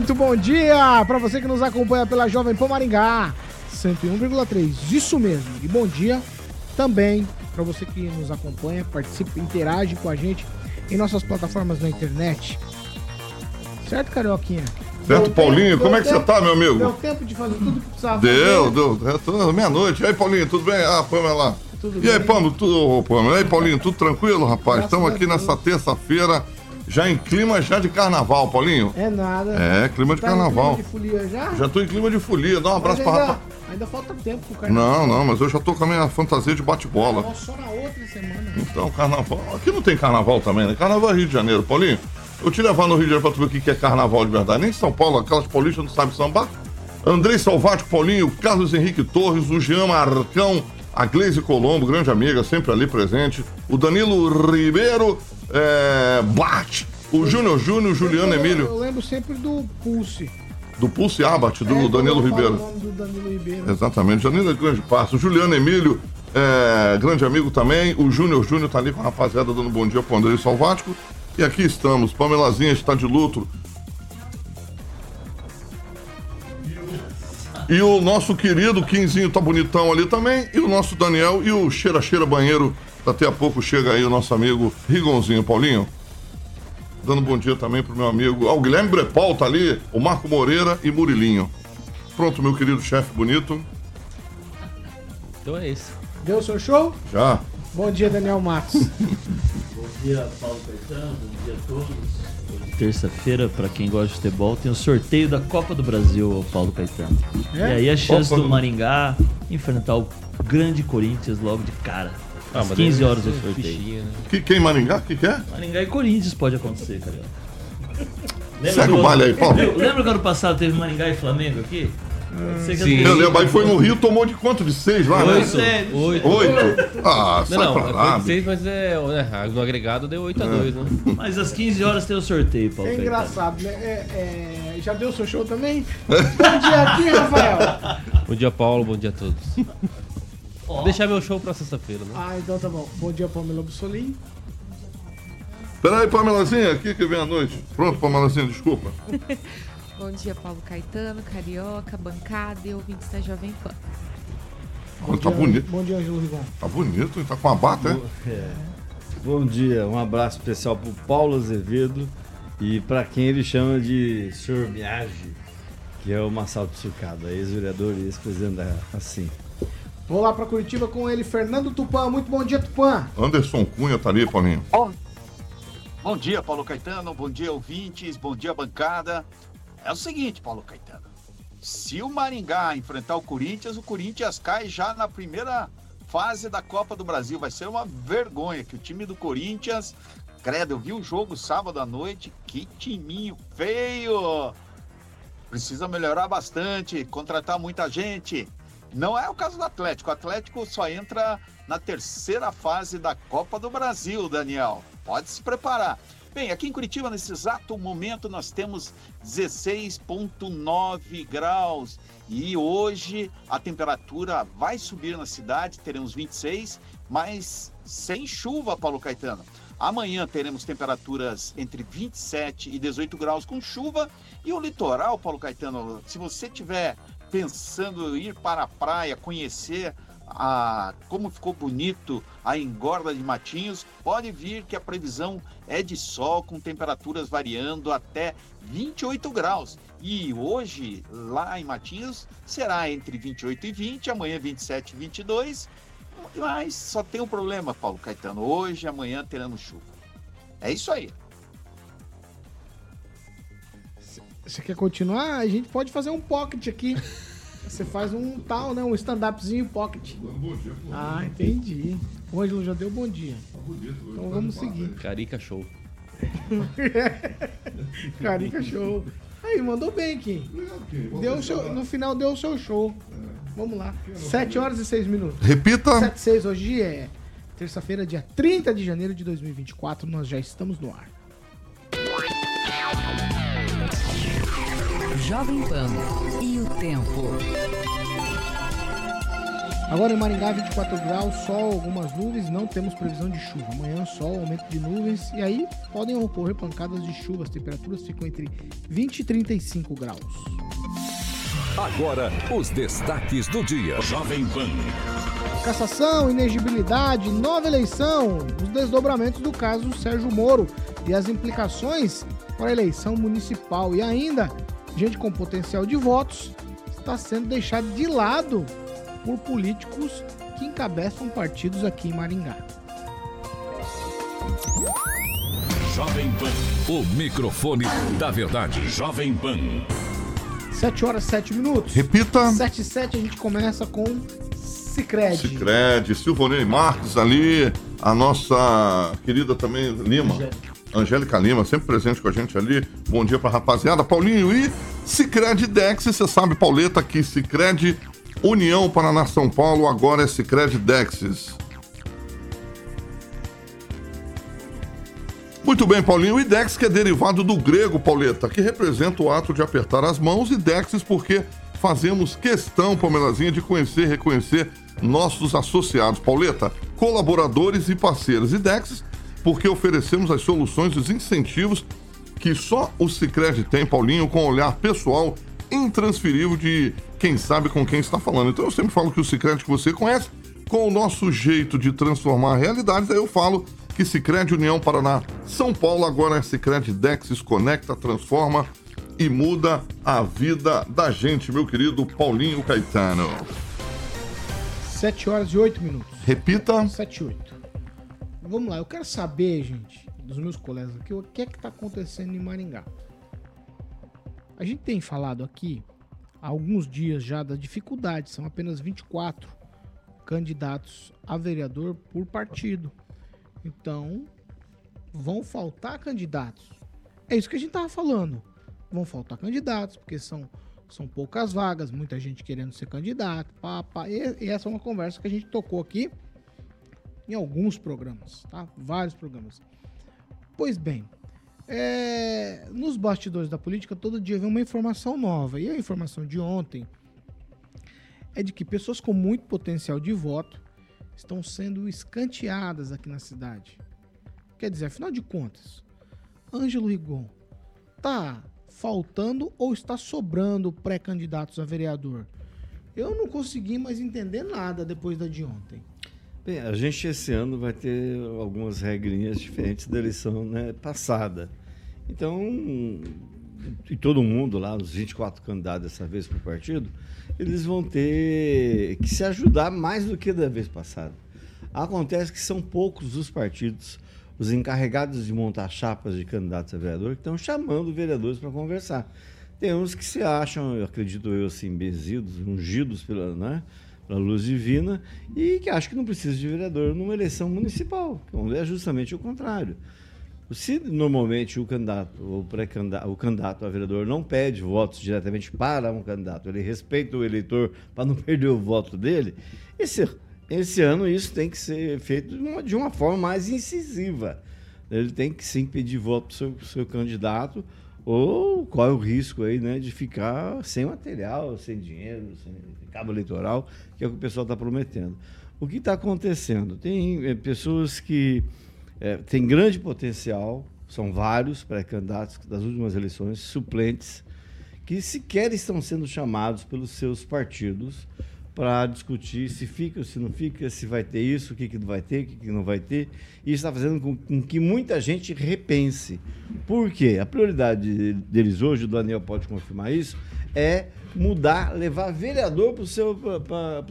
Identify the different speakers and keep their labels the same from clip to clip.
Speaker 1: Muito bom dia para você que nos acompanha pela Jovem Pan Maringá 101,3. Isso mesmo. E bom dia também para você que nos acompanha, participa, interage com a gente em nossas plataformas na internet. Certo, Carioquinha?
Speaker 2: Certo,
Speaker 1: Deu
Speaker 2: Paulinho,
Speaker 1: tempo-
Speaker 2: como é
Speaker 1: deu
Speaker 2: que você tá, meu amigo?
Speaker 1: Deu tempo de fazer tudo que precisava
Speaker 2: Deu,
Speaker 1: fazer.
Speaker 2: deu. Tô- Meia-noite. E aí, Paulinho, tudo bem? Ah, Pamela lá.
Speaker 1: Tudo
Speaker 2: e aí,
Speaker 1: bem.
Speaker 2: Pamela, tudo, Pamela? E aí, Paulinho, tudo tranquilo, rapaz?
Speaker 1: Graças
Speaker 2: Estamos aqui nessa terça-feira, já em clima já de carnaval, Paulinho.
Speaker 1: É nada.
Speaker 2: É, clima de
Speaker 1: Tá em
Speaker 2: carnaval.
Speaker 1: clima de folia já?
Speaker 2: Já tô em clima de folia. Dá um abraço
Speaker 1: Mas
Speaker 2: pra
Speaker 1: ainda,
Speaker 2: rapaz.
Speaker 1: ainda falta tempo pro carnaval.
Speaker 2: Não, não, mas eu já tô com a minha fantasia de bate-bola.
Speaker 1: Carnaval só na outra semana.
Speaker 2: Então, carnaval. Aqui não tem carnaval também, né? Carnaval é Rio de Janeiro. Paulinho, eu te levar no Rio de Janeiro pra tu ver o que é carnaval de verdade. Nem em São Paulo, aquelas paulistas não sabem sambar. Andrei Salvático, Paulinho, Carlos Henrique Torres, o Jean Marcão, a Gleise Colombo, grande amiga, sempre ali presente. O Danilo Ribeiro, é, Bate, o Júnior Júnior, o Juliano
Speaker 1: Eu-
Speaker 2: Emílio,
Speaker 1: Eu lembro sempre do Pulse.
Speaker 2: do Pulse Abate, do
Speaker 1: É,
Speaker 2: Danilo Ribeiro.
Speaker 1: o nome do Danilo Ribeiro.
Speaker 2: Exatamente, Janina é grande passo. O Juliano Emílio, é, grande amigo também. O Júnior Júnior tá ali com a rapaziada dando bom dia pro André Salvático. E aqui estamos. Pamelazinha está de luto. E o nosso querido Quinzinho tá bonitão ali também. E o nosso Daniel e o Cheira Cheira Banheiro. Daqui a pouco chega aí o nosso amigo Rigonzinho Paulinho. Dando bom dia também pro meu amigo. Ah, o Guilherme Brepol tá ali. O Marco Moreira e Murilinho. Pronto, meu querido chefe bonito.
Speaker 3: Então é isso.
Speaker 1: Deu o seu show?
Speaker 2: Já.
Speaker 1: Bom dia, Daniel Matos.
Speaker 3: Bom dia, Paulo Caetano. Bom dia a todos. Hoje, terça-feira, para quem gosta de futebol, tem o sorteio da Copa do Brasil, Paulo Caetano.
Speaker 1: É?
Speaker 3: E aí a chance
Speaker 2: Copa
Speaker 3: do
Speaker 2: do-
Speaker 3: Maringá enfrentar o grande Corinthians logo de cara.
Speaker 4: Ah,
Speaker 3: Às
Speaker 4: mas
Speaker 3: 15
Speaker 4: daí
Speaker 3: horas o
Speaker 4: ser
Speaker 3: sorteio.
Speaker 4: né?
Speaker 2: Que, quem Maringá? Que que é?
Speaker 3: Maringá e Corinthians pode acontecer, cara.
Speaker 2: Segue o baile aí, Paulo.
Speaker 3: Lembra que ano passado teve Maringá e Flamengo aqui? Que
Speaker 4: Sim.
Speaker 2: Eu lembro, aí foi no Rio, tomou de quanto? De seis lá, né?
Speaker 3: Oito. É,
Speaker 4: Oito.
Speaker 2: Oito? Ah, sai
Speaker 4: Não, não,
Speaker 2: pra
Speaker 4: é
Speaker 2: lá.
Speaker 4: foi seis, mas é, né, no agregado deu 8 a 2 né?
Speaker 3: Mas às 15 horas tem o sorteio, Paulo
Speaker 1: É engraçado, né? É, é, já deu o seu show também? Bom dia aqui, Rafael.
Speaker 4: Bom dia, Paulo, bom dia a todos. Vou deixar meu show pra sexta-feira, né?
Speaker 1: Ah, então tá bom. Bom dia, Pamela Bussolim.
Speaker 2: Peraí, Pamelazinha, aqui que vem a noite. Pronto, Pamelazinha, desculpa.
Speaker 5: Bom dia, Paulo Caetano, Carioca, bancada e ouvintes da Jovem Pan.
Speaker 2: Tá
Speaker 1: Dia-
Speaker 2: bonito.
Speaker 1: Bom dia, Ângelo Rigon.
Speaker 2: Tá bonito? Tá com a bata, é?
Speaker 6: Bom dia, um abraço especial pro Paulo Azevedo e para quem ele chama de Sr. Miage, que é o Massal Tsucada, ex-vereador e ex-presidente da assim.
Speaker 1: Vou lá pra Curitiba com ele, Fernando Tupan. Muito bom dia, Tupan.
Speaker 2: Anderson Cunha tá ali, Paulinho.
Speaker 7: Bom dia, Paulo Caetano. Bom dia, ouvintes. Bom dia, bancada. É o seguinte, Paulo Caetano. Se o Maringá enfrentar o Corinthians, o Corinthians cai já na primeira fase da Copa do Brasil. Vai ser uma vergonha que o time do Corinthians. Credo, eu vi o jogo sábado à noite. Que timinho feio! Precisa melhorar bastante, contratar muita gente. Não é o caso do Atlético. O Atlético só entra na terceira fase da Copa do Brasil, Daniel. Pode se preparar. Bem, aqui em Curitiba, nesse exato momento, nós temos 16,9 graus. E hoje a temperatura vai subir na cidade, teremos 26, mas sem chuva, Paulo Caetano. Amanhã teremos temperaturas entre 27 e 18 graus com chuva. E o litoral, Paulo Caetano, se você tiver pensando em ir para a praia, conhecer a, como ficou bonito a engorda de Matinhos, pode vir que a previsão é de sol com temperaturas variando até 28 graus. E hoje, lá em Matinhos, será entre 28 e 20, amanhã 27 e 22. Mas só tem um problema, Paulo Caetano. Hoje, amanhã teremos chuva. É isso aí.
Speaker 1: Você quer continuar? A gente pode fazer um pocket aqui. Você faz um tal, né? Um stand-upzinho pocket. Ah, entendi. O Ângelo já deu bom dia. Então vamos seguir.
Speaker 4: Carica show.
Speaker 1: Carica show. Aí, mandou bem, Kim. Deu o seu, no final deu o seu show. Vamos lá. 7 horas e 6 minutos.
Speaker 2: Repita.
Speaker 1: 7 e 6, hoje é terça-feira, dia 30 de janeiro de 2024. Nós já estamos no ar.
Speaker 8: Jovem Pan e o tempo.
Speaker 1: Agora em Maringá, 24 graus, sol, algumas nuvens, não temos previsão de chuva. Amanhã, sol, aumento de nuvens e aí podem ocorrer pancadas de chuva. As temperaturas ficam entre 20 e 35 graus.
Speaker 9: Agora, os destaques do dia.
Speaker 10: Jovem Pan.
Speaker 1: Cassação, inegibilidade, nova eleição, os desdobramentos do caso Sérgio Moro e as implicações para a eleição municipal. E ainda, gente com potencial de votos está sendo deixado de lado por políticos que encabeçam partidos aqui em Maringá.
Speaker 10: Jovem Pan.
Speaker 9: O microfone da verdade.
Speaker 10: Jovem Pan.
Speaker 1: 7 horas 7 minutos.
Speaker 2: Repita.
Speaker 1: 7 e 7 a gente começa com Cicred.
Speaker 2: Cicred, Silvonei Marques ali, a nossa querida também Lima. Angélica Lima, sempre presente com a gente ali. Bom dia pra rapaziada. Paulinho e Cicred Dex, você sabe, Pauleta, que Cicred União Paraná São Paulo, agora é Cicred Dexis. Muito bem, Paulinho. E Dex, que é derivado do grego, Pauleta, que representa o ato de apertar as mãos, e Dexis, porque fazemos questão, Palmeilazinha, de conhecer e reconhecer nossos associados, Pauleta, colaboradores e parceiros. E Dexis, porque oferecemos as soluções e os incentivos que só o Cicred tem, Paulinho, com olhar pessoal intransferível de quem sabe com quem está falando. Então eu sempre falo que o Cicred que você conhece, com o nosso jeito de transformar realidades, aí eu falo que Cicred União Paraná São Paulo agora é Cicred Dexis Conecta, transforma e muda a vida da gente, meu querido Paulinho Caetano.
Speaker 1: 7 horas e 8 minutos.
Speaker 2: Repita.
Speaker 1: 7 e 8. Vamos lá, eu quero saber, gente, dos meus colegas aqui, o que é que está acontecendo em Maringá. A gente tem falado aqui há alguns dias já da dificuldade, são apenas 24 candidatos a vereador por partido. Então, vão faltar candidatos. É isso que a gente tava falando. Vão faltar candidatos, porque são, são poucas vagas, muita gente querendo ser candidato. Pá. E, e essa é uma conversa que a gente tocou aqui em alguns programas, tá? Vários programas. Pois bem, é, nos bastidores da política, todo dia vem uma informação nova. E a informação de ontem é de que pessoas com muito potencial de voto estão sendo escanteadas aqui na cidade. Quer dizer, afinal de contas, Ângelo Rigon, tá faltando ou está sobrando pré-candidatos a vereador? Eu não consegui mais entender nada depois da de ontem.
Speaker 6: Bem, a gente esse ano vai ter algumas regrinhas diferentes da eleição né, passada. Então, e todo mundo lá, os 24 candidatos dessa vez para o partido, eles vão ter que se ajudar mais do que da vez passada. Acontece que são poucos os partidos, os encarregados de montar chapas de candidatos a vereador, que estão chamando vereadores para conversar. Tem uns que se acham, eu acredito eu, assim, benzidos, ungidos pela, né, pela luz divina, e que acham que não precisa de vereador numa eleição municipal, onde é justamente o contrário. Se normalmente o candidato, o pré-candidato, o candidato a vereador não pede votos diretamente para um candidato, ele respeita o eleitor para não perder o voto dele, esse, esse ano isso tem que ser feito de uma, de uma forma mais incisiva. Ele tem que sim pedir voto para o seu, seu candidato, ou qual é o risco aí, né, de ficar sem material, sem dinheiro, sem cabo eleitoral, que é o que o pessoal está prometendo. O que está acontecendo? Tem é, pessoas que é, tem grande potencial, são vários pré-candidatos das últimas eleições, suplentes, que sequer estão sendo chamados pelos seus partidos para discutir se fica ou se não fica, se vai ter isso, o que, que vai ter, o que, que não vai ter. E está fazendo com, com, que muita gente repense. Por quê? A prioridade deles hoje, o Daniel pode confirmar isso, é mudar, levar vereador para o seu,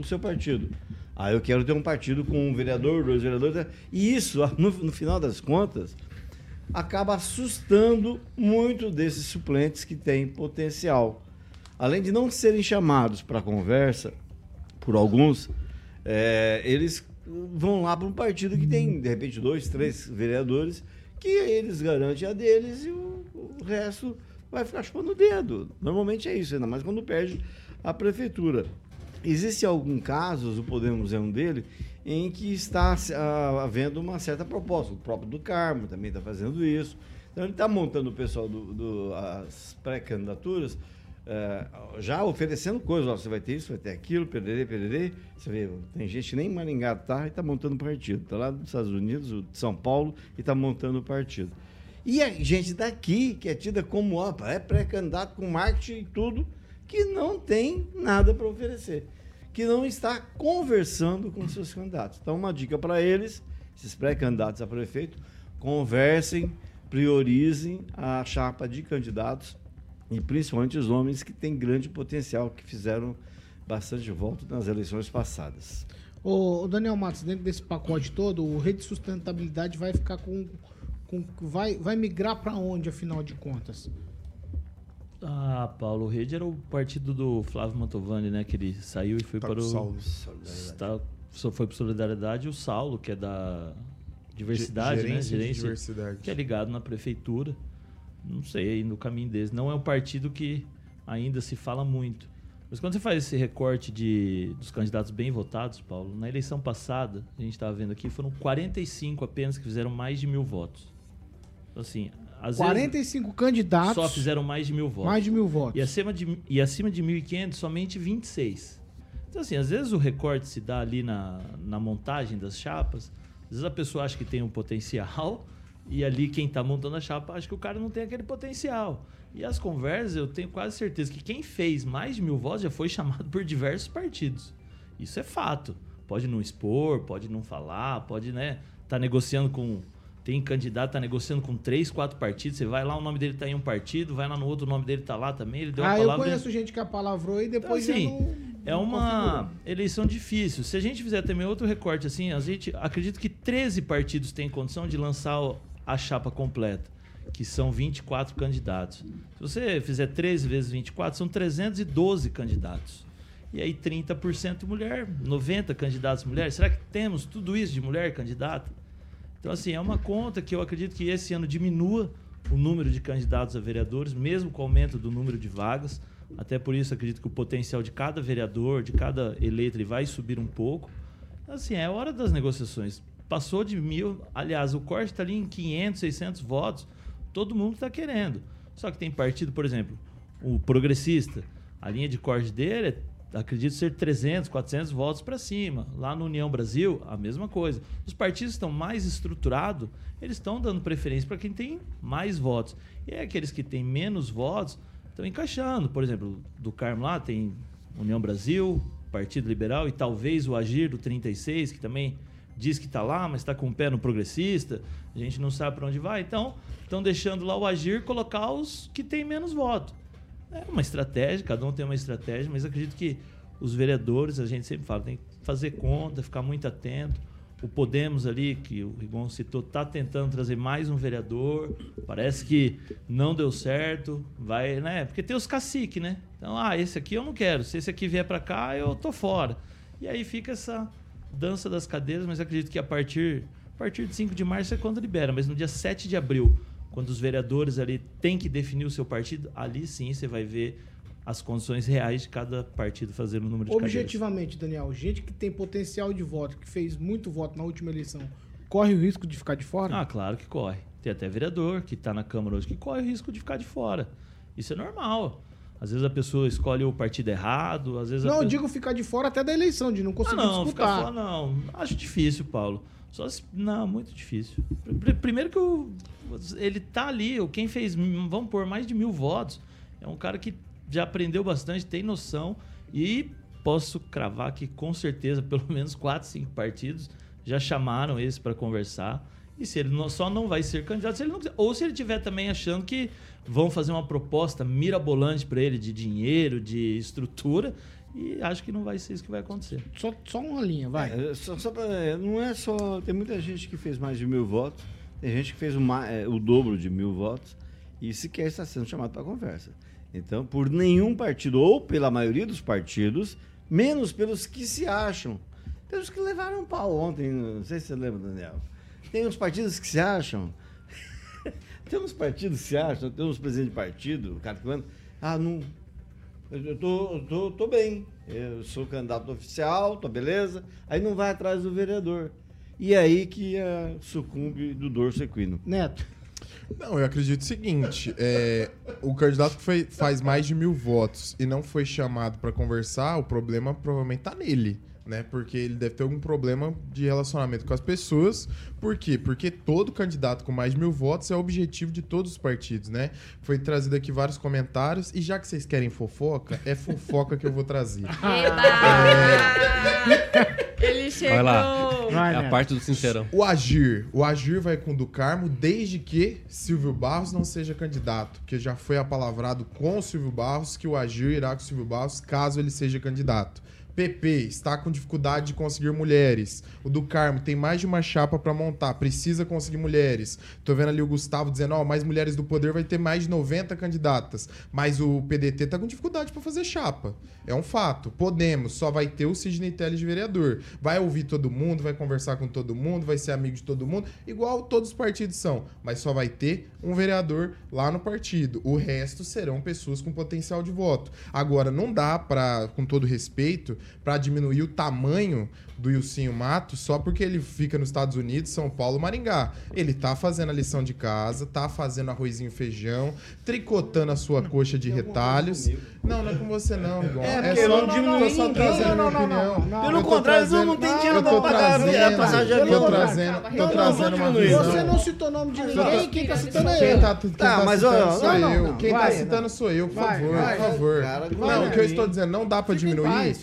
Speaker 6: seu partido. Ah, eu quero ter um partido com um vereador, dois vereadores. E isso, no, no final das contas, acaba assustando muito desses suplentes que têm potencial. Além de não serem chamados para conversa por alguns, é, eles vão lá para um partido que tem, de repente, dois, três vereadores, que eles garantem a deles e o, o resto vai ficar chupando o dedo. Normalmente é isso, ainda mais quando perde a prefeitura. Existem alguns casos, o Podemos é um dele, em que está ah, havendo uma certa proposta. O próprio do Carmo também está fazendo isso. Então ele está montando o pessoal do, do as pré-candidaturas eh, já oferecendo coisas. Você vai ter isso, vai ter aquilo, perderê, perderê. Você vê, tem gente que nem em Maringá tá e está montando partido. Está lá nos Estados Unidos, de São Paulo, e está montando partido. E a gente daqui, que é tida como ó, é pré-candidato com marketing e tudo, que não tem nada para oferecer. Que não está conversando com seus candidatos. Então, uma dica para eles, esses pré-candidatos a prefeito, conversem, priorizem a chapa de candidatos e principalmente os homens que têm grande potencial, que fizeram bastante voto nas eleições passadas.
Speaker 1: Ô, ô, Daniel Matos, dentro desse pacote todo, o Rede de Sustentabilidade vai ficar com. com vai, vai migrar para onde, afinal de contas?
Speaker 3: Ah, Paulo, o Rede era o partido do Flávio Mantovani, né? Que ele saiu e foi
Speaker 11: Tá
Speaker 3: para o.
Speaker 11: Saulo.
Speaker 3: Só foi para Solidariedade e o Saulo, que é da diversidade, né?
Speaker 11: Gerência de diversidade.
Speaker 3: Que é ligado na prefeitura. Não sei, no caminho deles. Não é um partido que ainda se fala muito. Mas quando você faz esse recorte de, dos candidatos bem votados, Paulo, na eleição passada, a gente estava vendo aqui, foram 45 apenas que fizeram mais de mil votos. Então, assim, às
Speaker 1: 45
Speaker 3: vezes
Speaker 1: candidatos.
Speaker 3: só fizeram mais de mil votos.
Speaker 1: Mais de mil votos.
Speaker 3: E acima de, e acima de 1.500, somente 26. Então, assim, às vezes o recorte se dá ali na, na montagem das chapas. Às vezes a pessoa acha que tem um potencial e ali quem está montando a chapa acha que o cara não tem aquele potencial. E as conversas, eu tenho quase certeza que quem fez mais de mil votos já foi chamado por diversos partidos. Isso é fato. Pode não expor, pode não falar, pode, né, tá negociando com tem candidato tá negociando com três, quatro partidos. Você vai lá, o nome dele tá em um partido, vai lá no outro, o nome dele tá lá também. Ele deu a
Speaker 1: Ah, eu conheço gente que apalavrou e
Speaker 3: Então,
Speaker 1: depois já
Speaker 3: assim,
Speaker 1: não.
Speaker 3: é uma
Speaker 1: configurou.
Speaker 3: eleição difícil. Se a gente fizer também outro recorte assim, a gente acredito que 13 partidos têm condição de lançar a chapa completa, que são 24 candidatos. Se você fizer 13 vezes 24, são 312 candidatos. E aí 30% mulher, 90 candidatos mulheres. Será que temos tudo isso de mulher candidata? Então, assim, é uma conta que eu acredito que esse ano diminua o número de candidatos a vereadores, mesmo com o aumento do número de vagas. Até por isso, acredito que o potencial de cada vereador, de cada eleito, ele vai subir um pouco. Assim, é hora das negociações. Passou de mil, aliás, o corte está ali em 500, 600 votos. Todo mundo está querendo. Só que tem partido, por exemplo, o progressista, a linha de corte dele é acredito ser 300, 400 votos para cima. Lá no União Brasil, a mesma coisa. Os partidos estão mais estruturados, eles estão dando preferência para quem tem mais votos. E é aqueles que têm menos votos estão encaixando. Por exemplo, do Carmo lá tem União Brasil, Partido Liberal e talvez o Agir do 36, que também diz que está lá, mas está com o pé no progressista. A gente não sabe para onde vai. Então, estão deixando lá o Agir colocar os que têm menos voto. É uma estratégia, cada um tem uma estratégia, mas acredito que os vereadores, a gente sempre fala, tem que fazer conta, ficar muito atento. O Podemos ali, que o Rigon citou, está tentando trazer mais um vereador. Parece que não deu certo. Vai, né? Porque tem os caciques, né? Então, ah, esse aqui eu não quero. Se esse aqui vier para cá, eu tô fora. E aí fica essa dança das cadeiras, mas acredito que a partir, a partir de 5 de março é quando libera, mas no dia 7 de abril quando os vereadores ali têm que definir o seu partido, ali sim você vai ver as condições reais de cada partido fazer o número de cadeiras.
Speaker 1: Objetivamente, Daniel, gente que tem potencial de voto, que fez muito voto na última eleição, corre o risco de ficar de fora?
Speaker 3: Ah, claro que corre. Tem até vereador que está na Câmara hoje que corre o risco de ficar de fora. Isso é normal. Às vezes a pessoa escolhe o partido errado, às vezes
Speaker 1: não, eu
Speaker 3: pessoa...
Speaker 1: digo ficar de fora até da eleição, de não
Speaker 3: Ah,
Speaker 1: conseguir
Speaker 3: não, ficar
Speaker 1: disputar.
Speaker 3: fora não. Acho difícil, Paulo. Só se... Não, muito difícil. Pr- Primeiro que ele tá ali, quem fez, vamos pôr, mais de mil votos. É um cara que já aprendeu bastante, tem noção e posso cravar que com certeza pelo menos quatro, cinco partidos já chamaram esse para conversar. E se ele não- só não vai ser candidato, se ele não quiser, ou se ele tiver também achando que vão fazer uma proposta mirabolante para ele de dinheiro, de estrutura, e acho que não vai ser isso que vai acontecer.
Speaker 1: Só, só uma linha, vai.
Speaker 6: É, só, só pra- é, não é só. Tem muita gente que fez mais de mil votos, tem gente que fez uma- é, o dobro de mil votos e sequer está sendo chamado para conversa. Então, por nenhum partido, ou pela maioria dos partidos, menos pelos que se acham Tem uns que levaram um pau ontem, não sei se você lembra, Daniel. Tem uns partidos que se acham. tem uns partidos que se acham, tem uns presidentes de partido, o cara falando, ah, não. Eu tô, eu tô, tô bem. Eu sou candidato oficial, tô beleza. Aí não vai atrás do vereador. E é aí que ah, sucumbe do dorso equino.
Speaker 1: Neto.
Speaker 11: Não, eu acredito o seguinte: é, o candidato que foi- faz mais de mil votos e não foi chamado pra conversar, o problema provavelmente tá nele. Né? Porque ele deve ter algum problema de relacionamento com as pessoas. Por quê? Porque todo candidato com mais de mil votos é o objetivo de todos os partidos, né? Foi trazido aqui vários comentários. E já que vocês querem fofoca, é fofoca que eu vou trazer.
Speaker 5: Ele chegou.
Speaker 4: Vai lá.
Speaker 1: Vai,
Speaker 4: é a
Speaker 1: Neto.
Speaker 4: parte do sincerão.
Speaker 11: O Agir. O Agir vai com o do Carmo desde que Silvio Barros não seja candidato. Porque já foi apalavrado com o Silvio Barros que o Agir irá com o Silvio Barros caso ele seja candidato. PP está com dificuldade de conseguir mulheres. O do Carmo tem mais de uma chapa pra montar, precisa conseguir mulheres. Tô vendo ali o Gustavo dizendo, ó, mais mulheres do poder vai ter mais de 90 candidatas. Mas o PDT tá com dificuldade pra fazer chapa. É um fato. Podemos, só vai ter o Sidney Telles de vereador. Vai ouvir todo mundo, vai conversar com todo mundo, vai ser amigo de todo mundo, igual todos os partidos são. Mas só vai ter um vereador lá no partido. O resto serão pessoas com potencial de voto. Agora, não dá pra, com todo respeito, pra diminuir o tamanho do Ilcinho Matos só porque ele fica nos Estados Unidos, São Paulo, Maringá. Ele tá fazendo a lição de casa, tá fazendo arrozinho e feijão, tricotando a sua coxa de retalhos. Não, não é com você não, Gon.
Speaker 6: É, porque eu não
Speaker 11: só trazendo
Speaker 1: Não,
Speaker 11: minha
Speaker 1: não, não,
Speaker 11: opinião.
Speaker 1: não,
Speaker 6: Pelo
Speaker 11: Eu
Speaker 6: contrário,
Speaker 11: trazendo-
Speaker 6: não tem
Speaker 11: eu
Speaker 6: dinheiro pra pagar
Speaker 11: trazendo-
Speaker 6: a passagem de
Speaker 11: Eu
Speaker 6: avião.
Speaker 11: tô trazendo,
Speaker 5: Calma,
Speaker 11: tô
Speaker 5: eu não
Speaker 11: trazendo
Speaker 6: vou
Speaker 11: uma
Speaker 6: diminuir,
Speaker 11: visão.
Speaker 1: Você não citou nome de ninguém, quem tá citando é
Speaker 11: tá, quem
Speaker 6: Tá, mas,
Speaker 11: citando sou eu. Quem tá citando sou eu, por favor, por favor. Não, o que eu estou dizendo, não dá pra diminuir.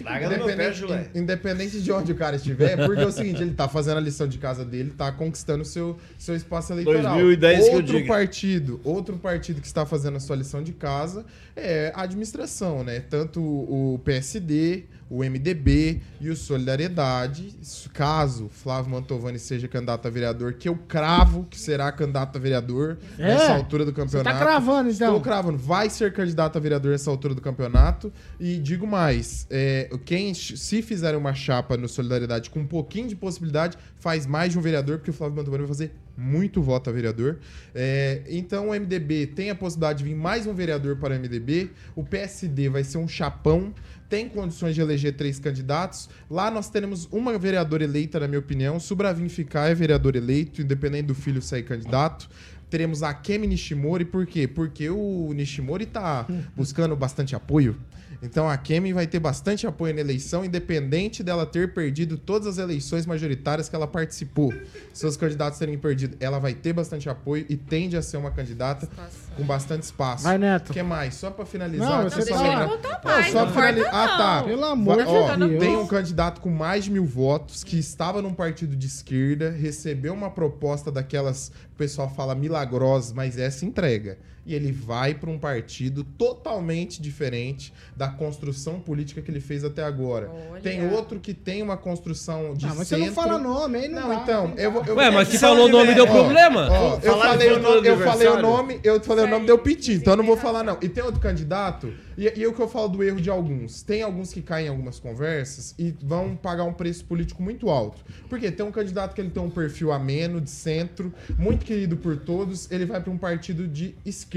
Speaker 11: independente de onde o cara estiver, porque é o seguinte, ele tá fazendo a lição de casa dele, tá conquistando seu, seu espaço eleitoral.
Speaker 6: 2010 que eu
Speaker 11: outro
Speaker 6: diga.
Speaker 11: partido, outro partido que está fazendo a sua lição de casa é a administração, né? Tanto o PSD, o MDB e o Solidariedade. Caso Flávio Mantovani seja candidato a vereador, que eu cravo que será candidato a vereador
Speaker 1: É?
Speaker 11: nessa altura do
Speaker 1: Você
Speaker 11: campeonato.
Speaker 1: tá cravando, então.
Speaker 11: Estou cravando. Vai ser candidato a vereador nessa altura do campeonato. E digo mais: é, quem, se fizer uma chapa no Solidariedade com um pouquinho de possibilidade, faz mais de um vereador, porque o Flávio Mantovani vai fazer muito voto a vereador. É, então o MDB tem a possibilidade de vir mais um vereador para o MDB. O PSD vai ser um chapão. Tem condições de eleger três candidatos. Lá nós teremos uma vereadora eleita, na minha opinião. Se o Bravin ficar, é vereador eleito, independente do filho sair candidato. Teremos a Kemi Nishimori, por quê? Porque o Nishimori tá buscando bastante apoio. Então a Kemi vai ter bastante apoio na eleição, independente dela ter perdido todas as eleições majoritárias que ela participou. Seus candidatos terem perdido, ela vai ter bastante apoio e tende a ser uma candidata com bastante espaço.
Speaker 1: Vai, Neto.
Speaker 11: O que mais? Só pra finalizar.
Speaker 1: Não, você
Speaker 11: só
Speaker 1: tá-
Speaker 5: Deixa ele contar
Speaker 11: Não,
Speaker 5: mais,
Speaker 11: só
Speaker 5: não
Speaker 11: pra finali-
Speaker 5: corta,
Speaker 11: Ah, tá.
Speaker 5: não.
Speaker 1: Pelo amor
Speaker 11: ó,
Speaker 1: de Deus.
Speaker 11: Tem um candidato com mais de mil votos que estava num partido de esquerda, recebeu uma proposta daquelas que o pessoal fala milagrosas, mas essa entrega. E ele vai para um partido totalmente diferente da construção política que ele fez até agora.
Speaker 5: Olha.
Speaker 11: Tem outro que tem uma construção de
Speaker 1: Ah, mas você
Speaker 11: centro.
Speaker 1: não fala nome, aí não
Speaker 11: Não,
Speaker 1: dá.
Speaker 11: então, eu vou. eu
Speaker 4: Ué, mas que
Speaker 11: Só
Speaker 4: falou o nome deu
Speaker 11: Ó,
Speaker 4: problema?
Speaker 11: Ó, eu falei, o nome, eu falei o nome, eu falei o nome, deu piti, então eu não vou falar não. E tem outro candidato, e, e é o que eu falo do erro de alguns. Tem alguns que caem em algumas conversas e vão pagar um preço político muito alto. Porque tem um candidato que ele tem um perfil ameno, de centro, muito querido por todos, ele vai para um partido de esquerda.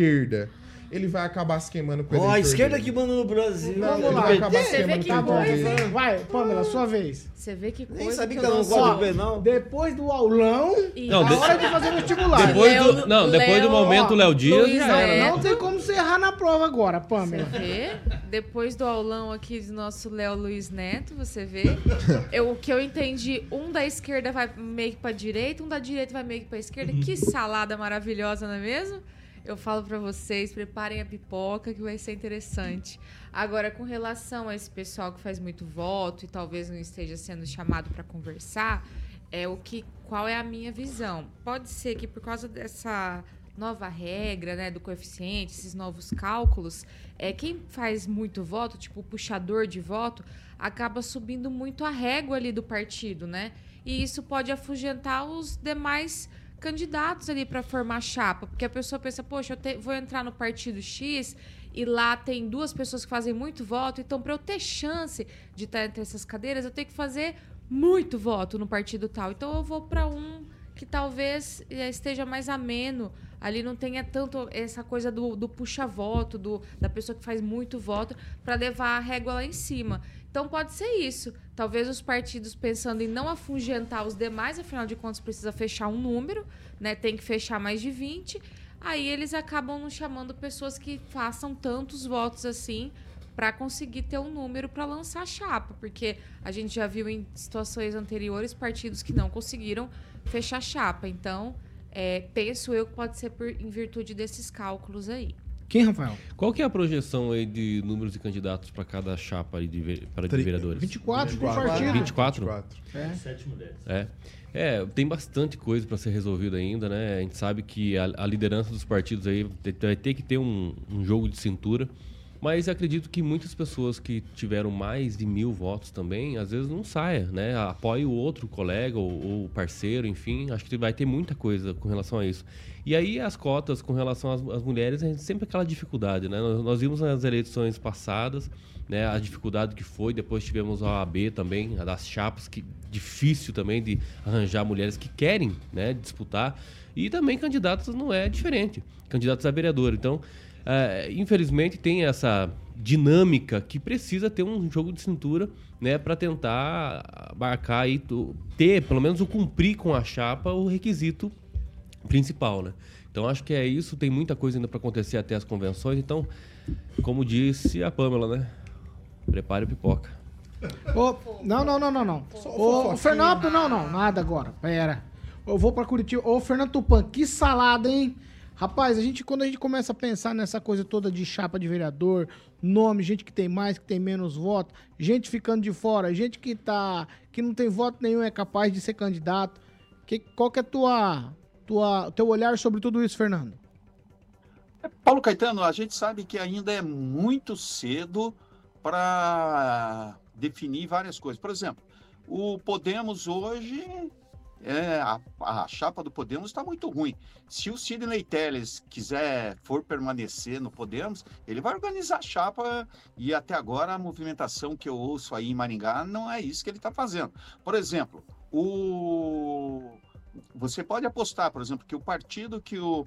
Speaker 11: Ele vai acabar se queimando com o
Speaker 6: Ó, a esquerda
Speaker 11: dele.
Speaker 6: que manda no Brasil.
Speaker 11: Não,
Speaker 1: Vamos
Speaker 11: ele
Speaker 1: lá.
Speaker 11: vai acabar
Speaker 5: Você
Speaker 11: se
Speaker 5: vê
Speaker 11: queimando
Speaker 5: que
Speaker 11: com o
Speaker 1: Tá bom,
Speaker 11: eleitor dele.
Speaker 1: vai, Pamela, sua vez.
Speaker 5: Você vê que coisa
Speaker 6: Nem sabia que
Speaker 5: eu
Speaker 6: ela não
Speaker 5: não
Speaker 6: gosta do penal.
Speaker 1: Depois do aulão,
Speaker 4: Não,
Speaker 1: a
Speaker 4: de-
Speaker 1: hora de fazer vestibular.
Speaker 4: Depois do, não, depois do
Speaker 5: Léo-
Speaker 4: momento, Léo Dias
Speaker 5: Luiz
Speaker 4: já era.
Speaker 5: Neto.
Speaker 1: Não tem como você errar na prova agora,
Speaker 5: Você
Speaker 1: Pamela.
Speaker 5: vê? Depois do aulão aqui do nosso Léo Luiz Neto, você vê? Eu, o que eu entendi, um da esquerda vai meio que pra direita, um da direita vai meio que pra esquerda. Que salada maravilhosa, não é mesmo? Eu falo pra vocês, preparem a pipoca que vai ser interessante. Agora, com relação a esse pessoal que faz muito voto e talvez não esteja sendo chamado pra conversar, é o que qual é a minha visão? Pode ser que por causa dessa nova regra, né, do coeficiente, esses novos cálculos, é quem faz muito voto, tipo puxador de voto, acaba subindo muito a régua ali do partido, né? E isso pode afugentar os demais candidatos ali para formar chapa, porque a pessoa pensa, poxa, eu te- vou entrar no partido X e lá tem duas pessoas que fazem muito voto, então para eu ter chance de estar entre essas cadeiras, eu tenho que fazer muito voto no partido tal. Então eu vou para um que talvez eh, esteja mais ameno. Ali não tenha tanto essa coisa do, do puxa-voto, do, da pessoa que faz muito voto, para levar a régua lá em cima. Então pode ser isso. Talvez os partidos pensando em não afugentar os demais, afinal de contas precisa fechar um número, né? Tem que fechar mais de 20. Aí eles acabam não chamando pessoas que façam tantos votos assim para conseguir ter um número para lançar a chapa, porque a gente já viu em situações anteriores partidos que não conseguiram fechar a chapa. Então, é, penso eu que pode ser por, em virtude desses cálculos aí.
Speaker 1: Quem, Rafael?
Speaker 4: Qual que é a projeção aí de números de candidatos para cada chapa aí de, para de vereadores?
Speaker 1: 24 por partido.
Speaker 4: 24?
Speaker 11: 24.
Speaker 1: É.
Speaker 3: Sete mulheres.
Speaker 4: É. É, tem bastante coisa para ser resolvida ainda, né? A gente sabe que a, a liderança dos partidos aí vai ter que ter um, um jogo de cintura. Mas acredito que muitas pessoas que tiveram mais de mil votos também, às vezes não saia, né? Apoie o outro colega ou, ou parceiro, enfim. Acho que vai ter muita coisa com relação a isso. E aí as cotas com relação às, às mulheres, gente sempre aquela dificuldade, né? Nós, nós vimos nas eleições passadas, né? A dificuldade que foi. Depois tivemos a OAB também, a das chapas, que difícil também de arranjar mulheres que querem, né? Disputar. E também candidatos não é diferente. Candidatos a vereador. Então, é, infelizmente tem essa dinâmica que precisa ter um jogo de cintura, né, para tentar abarcar e ter, pelo menos o cumprir com a chapa o requisito principal, né? Então acho que é isso, tem muita coisa ainda para acontecer até as convenções, então, como disse a Pamela, né? Prepare a pipoca.
Speaker 1: Ô, não, não, não, não, não. Ô, Fernando, não, não, nada agora. Pera. Eu vou pra Curitiba. Ô, Fernando Tupan, que salada, hein? Rapaz, a gente, quando a gente começa a pensar nessa coisa toda de chapa de vereador, nome, gente que tem mais, que tem menos voto, gente ficando de fora, gente que tá. que não tem voto nenhum é capaz de ser candidato. Que, qual que é tua, tua, teu olhar sobre tudo isso, Fernando?
Speaker 7: Paulo Caetano, a gente sabe que ainda é muito cedo para definir várias coisas. Por exemplo, o Podemos hoje, é, a, a chapa do Podemos está muito ruim. Se o Sidney Telles quiser for permanecer no Podemos, ele vai organizar a chapa e até agora a movimentação que eu ouço aí em Maringá não é isso que ele está fazendo. Por exemplo, o você pode apostar, por exemplo, que o partido que o,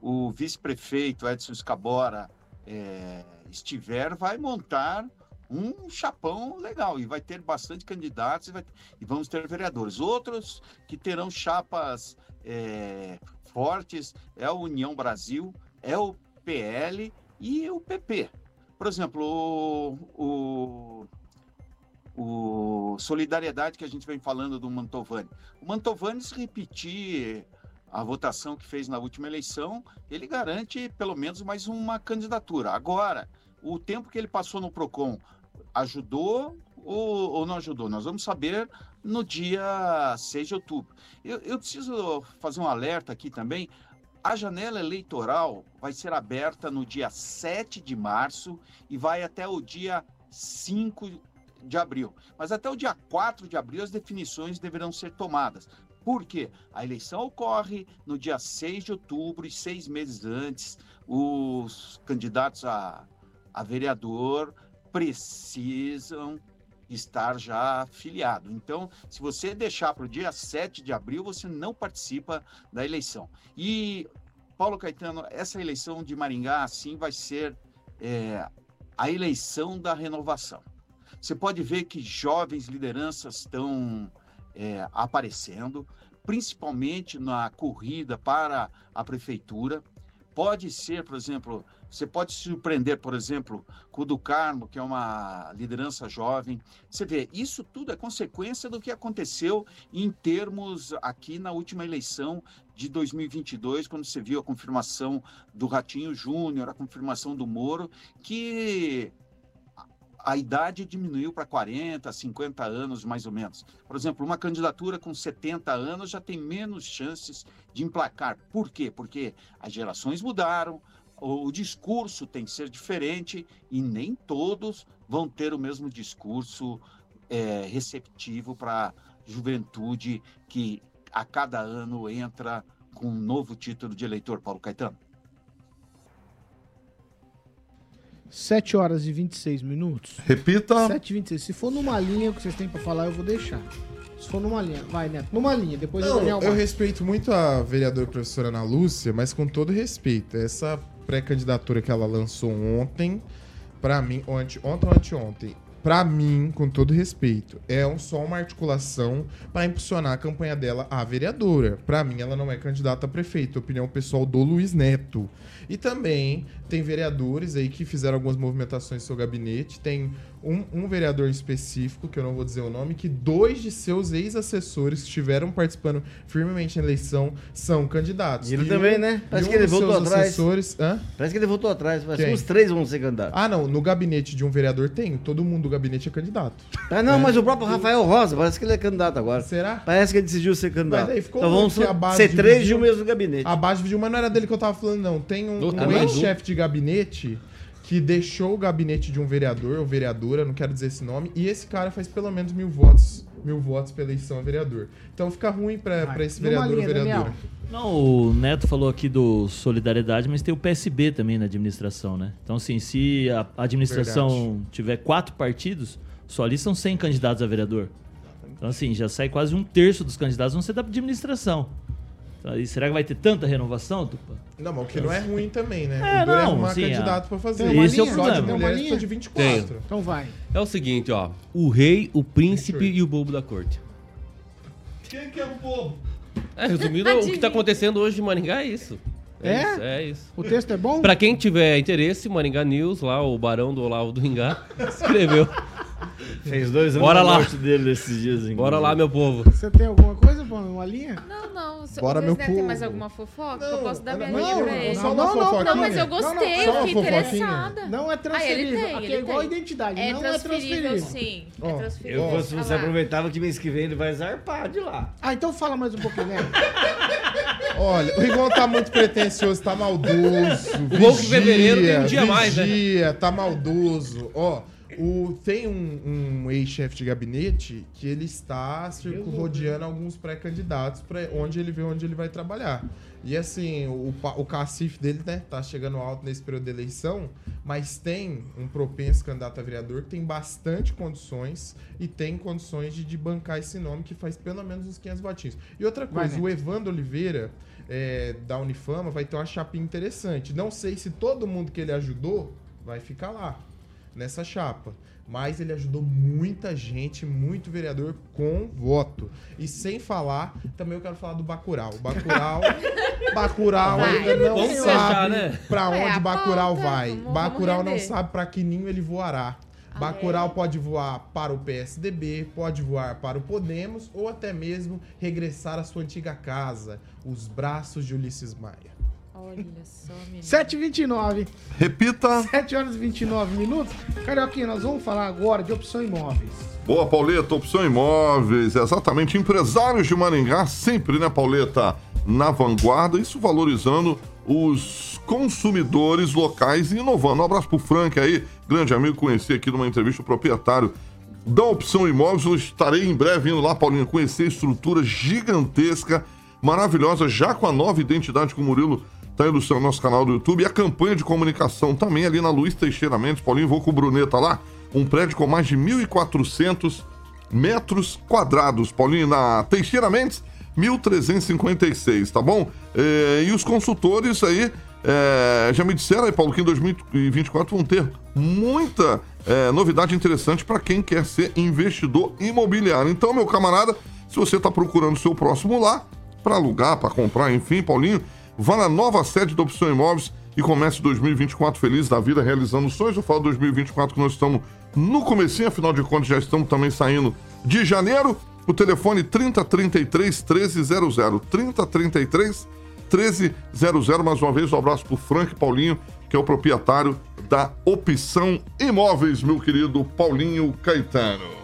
Speaker 7: o vice-prefeito Edson Escabora é, estiver vai montar um chapão legal e vai ter bastante candidatos e, vai- e vamos ter vereadores. Outros que terão chapas é, fortes é a União Brasil, é o PL e o PP. Por exemplo, o, o, o Solidariedade que a gente vem falando do Mantovani. O Mantovani, se repetir a votação que fez na última eleição, ele garante pelo menos mais uma candidatura. Agora, o tempo que ele passou no PROCON ajudou ou, ou não ajudou? Nós vamos saber no dia 6 de outubro. Eu, eu preciso fazer um alerta aqui também. A janela eleitoral vai ser aberta no dia 7 de março e vai até o dia 5 de abril. Mas até o dia 4 de abril as definições deverão ser tomadas. Por quê? A eleição ocorre no dia 6 de outubro e seis meses antes, os candidatos a, a vereador precisam estar já afiliado. Então, se você deixar para o dia 7 de abril, você não participa da eleição. E, Paulo Caetano, essa eleição de Maringá, assim, vai ser é, a eleição da renovação. Você pode ver que jovens lideranças estão é, aparecendo, principalmente na corrida para a prefeitura. Pode ser, por exemplo, você pode se surpreender, por exemplo, com o do Carmo, que é uma liderança jovem. Você vê, isso tudo é consequência do que aconteceu em termos aqui na última eleição de 2022, quando você viu a confirmação do Ratinho Júnior, a confirmação do Moro, que a idade diminuiu para 40, 50 anos, mais ou menos. Por exemplo, uma candidatura com 70 anos já tem menos chances de emplacar. Por quê? Porque as gerações mudaram, o, o discurso tem que ser diferente e nem todos vão ter o mesmo discurso é, receptivo para a juventude que a cada ano entra com um novo título de eleitor, Paulo Caetano.
Speaker 1: 7 horas e 26 minutos.
Speaker 2: Repita.
Speaker 1: 7 e 26. Se for numa linha o que vocês têm pra falar, eu vou deixar. Se for numa linha, vai, Neto. Numa linha, depois
Speaker 11: Não, eu
Speaker 1: vai.
Speaker 11: respeito muito a vereadora professora Ana Lúcia, mas com todo respeito, essa pré-candidatura que ela lançou ontem, pra mim, ou ante, ontem ou anteontem, pra mim, com todo respeito, é um, só uma articulação pra impulsionar a campanha dela à vereadora. Pra mim, ela não é candidata a prefeito, opinião pessoal do Luiz Neto. E também tem vereadores aí que fizeram algumas movimentações no seu gabinete. Tem um, um vereador em específico, que eu não vou dizer o nome, que dois de seus ex-assessores que estiveram participando firmemente na eleição são candidatos.
Speaker 6: E ele
Speaker 11: E
Speaker 6: também,
Speaker 11: um-
Speaker 6: né? Parece
Speaker 11: um
Speaker 6: que ele voltou atrás.
Speaker 11: assessores- Hã?
Speaker 6: Parece que ele voltou atrás. Parece que os três vão ser candidatos.
Speaker 11: Ah, não. No gabinete de um vereador tem. Todo mundo do gabinete é candidato.
Speaker 6: Ah, não,
Speaker 11: É.
Speaker 6: mas o próprio Rafael Rosa, parece que ele é candidato agora.
Speaker 11: Será?
Speaker 6: Parece que ele decidiu ser candidato.
Speaker 11: Mas aí ficou
Speaker 6: então vamos
Speaker 11: a base
Speaker 6: ser três de um mesmo gabinete.
Speaker 11: A base dividiu, mas não era dele que eu tava falando, não. Tem um, um
Speaker 6: um.
Speaker 11: ex-chefe de gabinete que deixou o gabinete de um vereador ou vereadora, não quero dizer esse nome, e esse cara faz pelo menos mil votos, mil votos pra eleição a vereador. Então fica ruim pra, pra esse vereador ou vereadora.
Speaker 3: Não, o Neto falou aqui do Solidariedade, mas tem o PSB também na administração, né? Então, assim, se a administração tiver quatro partidos, só ali são 100 candidatos a vereador. Então, assim, já sai quase um terço dos candidatos vão ser da administração. Então, aí, será que vai ter tanta renovação, Tupa?
Speaker 11: Não, mas o que não é ruim também, né?
Speaker 3: É,
Speaker 11: o é
Speaker 3: não,
Speaker 11: arrumar
Speaker 3: sim,
Speaker 11: candidato
Speaker 3: é.
Speaker 11: pra fazer.
Speaker 3: Tem uma Esse é o problema.
Speaker 11: de
Speaker 3: Tem uma
Speaker 11: mulher,
Speaker 1: linha?
Speaker 11: de 24.
Speaker 4: Tenho.
Speaker 1: Então vai.
Speaker 4: É o seguinte, ó. O rei, o príncipe e o bobo da corte.
Speaker 2: Quem que é o bobo?
Speaker 4: É, resumido, o que tá acontecendo hoje em Maringá é isso.
Speaker 1: É?
Speaker 4: isso, é isso.
Speaker 1: O texto é bom?
Speaker 4: Pra quem tiver interesse, Maringá News, lá, o Barão do Olavo do Ingá, escreveu.
Speaker 6: Fez dois anos
Speaker 4: Bora lá.
Speaker 6: morte dele esses dias. hein?
Speaker 4: Bora lá, meu povo.
Speaker 1: Você tem alguma coisa, pô? Uma linha?
Speaker 5: Não, não. Se
Speaker 11: Bora,
Speaker 5: o
Speaker 11: meu
Speaker 5: Neto tem
Speaker 11: povo.
Speaker 5: mais alguma fofoca? que eu posso dar minha
Speaker 11: não,
Speaker 5: linha pra
Speaker 11: não,
Speaker 5: ele.
Speaker 11: só uma fofoquinha.
Speaker 5: Não, mas eu
Speaker 11: Não, não,
Speaker 5: gostei, eu fiquei interessada.
Speaker 1: Não é
Speaker 5: Ah,
Speaker 1: transferível.
Speaker 5: ele tem,
Speaker 1: Aqui
Speaker 5: ele
Speaker 1: é igual a
Speaker 5: tem.
Speaker 1: identidade.
Speaker 5: É
Speaker 1: não
Speaker 5: transferível,
Speaker 1: é transferível.
Speaker 5: sim.
Speaker 11: Ó,
Speaker 5: é transferível.
Speaker 6: Eu fosse
Speaker 5: Ah
Speaker 6: você,
Speaker 5: lá.
Speaker 6: aproveitava que mês que vem ele vai zarpar de lá.
Speaker 1: Ah, então fala mais um pouquinho, né?
Speaker 11: Olha, o Rigon tá muito pretencioso, tá maldoso.
Speaker 4: O que fevereiro tem um dia a mais, né?
Speaker 11: Vigia, tá maldoso. Ó, o, tem um, um ex-chefe de gabinete que ele está rodeando alguns pré-candidatos para onde ele vê onde ele vai trabalhar. E assim, o, o cacife dele, né, tá chegando alto nesse período de eleição, mas tem um propenso candidato a vereador que tem bastante condições e tem condições de, de bancar esse nome que faz pelo menos uns 500 votinhos. E outra
Speaker 1: Vai,
Speaker 11: coisa,
Speaker 1: Neto.
Speaker 11: o Evandro Oliveira, é, da Unifama, vai ter uma chapinha interessante. Não sei se todo mundo que ele ajudou vai ficar lá, nessa chapa. Mas ele ajudou muita gente, muito vereador com voto. E sem falar, também eu quero falar do Bacurau. Bacurau, Bacurau
Speaker 5: Vai.
Speaker 11: ainda não
Speaker 4: Vamos
Speaker 11: sabe
Speaker 4: fechar, né?
Speaker 11: pra
Speaker 5: É,
Speaker 11: onde
Speaker 5: a
Speaker 11: Bacurau
Speaker 5: pauta,
Speaker 11: vai.
Speaker 5: vamos-
Speaker 11: Bacurau
Speaker 5: vamos
Speaker 11: não sabe pra que ninho ele voará.
Speaker 5: Ah,
Speaker 11: Bacurau
Speaker 5: é?
Speaker 11: pode voar para o PSDB, pode voar para o Podemos ou até mesmo regressar à sua antiga casa, os braços de Ulisses Maia.
Speaker 5: Olha só, menino.
Speaker 1: 7h29.
Speaker 2: Repita.
Speaker 1: 7 horas e 29 minutos. Carioquinha, nós vamos falar agora de opção imóveis.
Speaker 2: Boa, Pauleta, opção imóveis, exatamente. Empresários de Maringá, sempre, né, Pauleta? Na vanguarda, isso valorizando os consumidores locais e inovando. Um abraço pro Frank aí, grande amigo, conheci aqui numa entrevista o proprietário da opção imóveis. Eu estarei em breve indo lá, Paulinho, conhecer a estrutura gigantesca, maravilhosa, já com a nova identidade que o Murilo tá aí no seu nosso canal do YouTube. E a campanha de comunicação também ali na Luiz Teixeira Mendes. Paulinho, vou com o Bruneta lá. Um prédio com mais de 1.400 metros quadrados. Paulinho, na Teixeira Mendes, 1.356, tá bom? É, e os consultores aí é, já me disseram aí, Paulo, que em 2024 vão ter muita é, novidade interessante para quem quer ser investidor imobiliário. Então, meu camarada, se você está procurando o seu próximo lá, para alugar, para comprar, enfim, Paulinho, vá na nova sede da Opção Imóveis e comece 2024 feliz da vida, realizando sonhos. Eu falo 2024 que nós estamos no comecinho, afinal de contas já estamos também saindo de janeiro. O telefone 3033 1300, 3033 1300. Mais uma vez, um abraço pro Frank Paulinho, que é o proprietário da Opção Imóveis, meu querido Paulinho Caetano.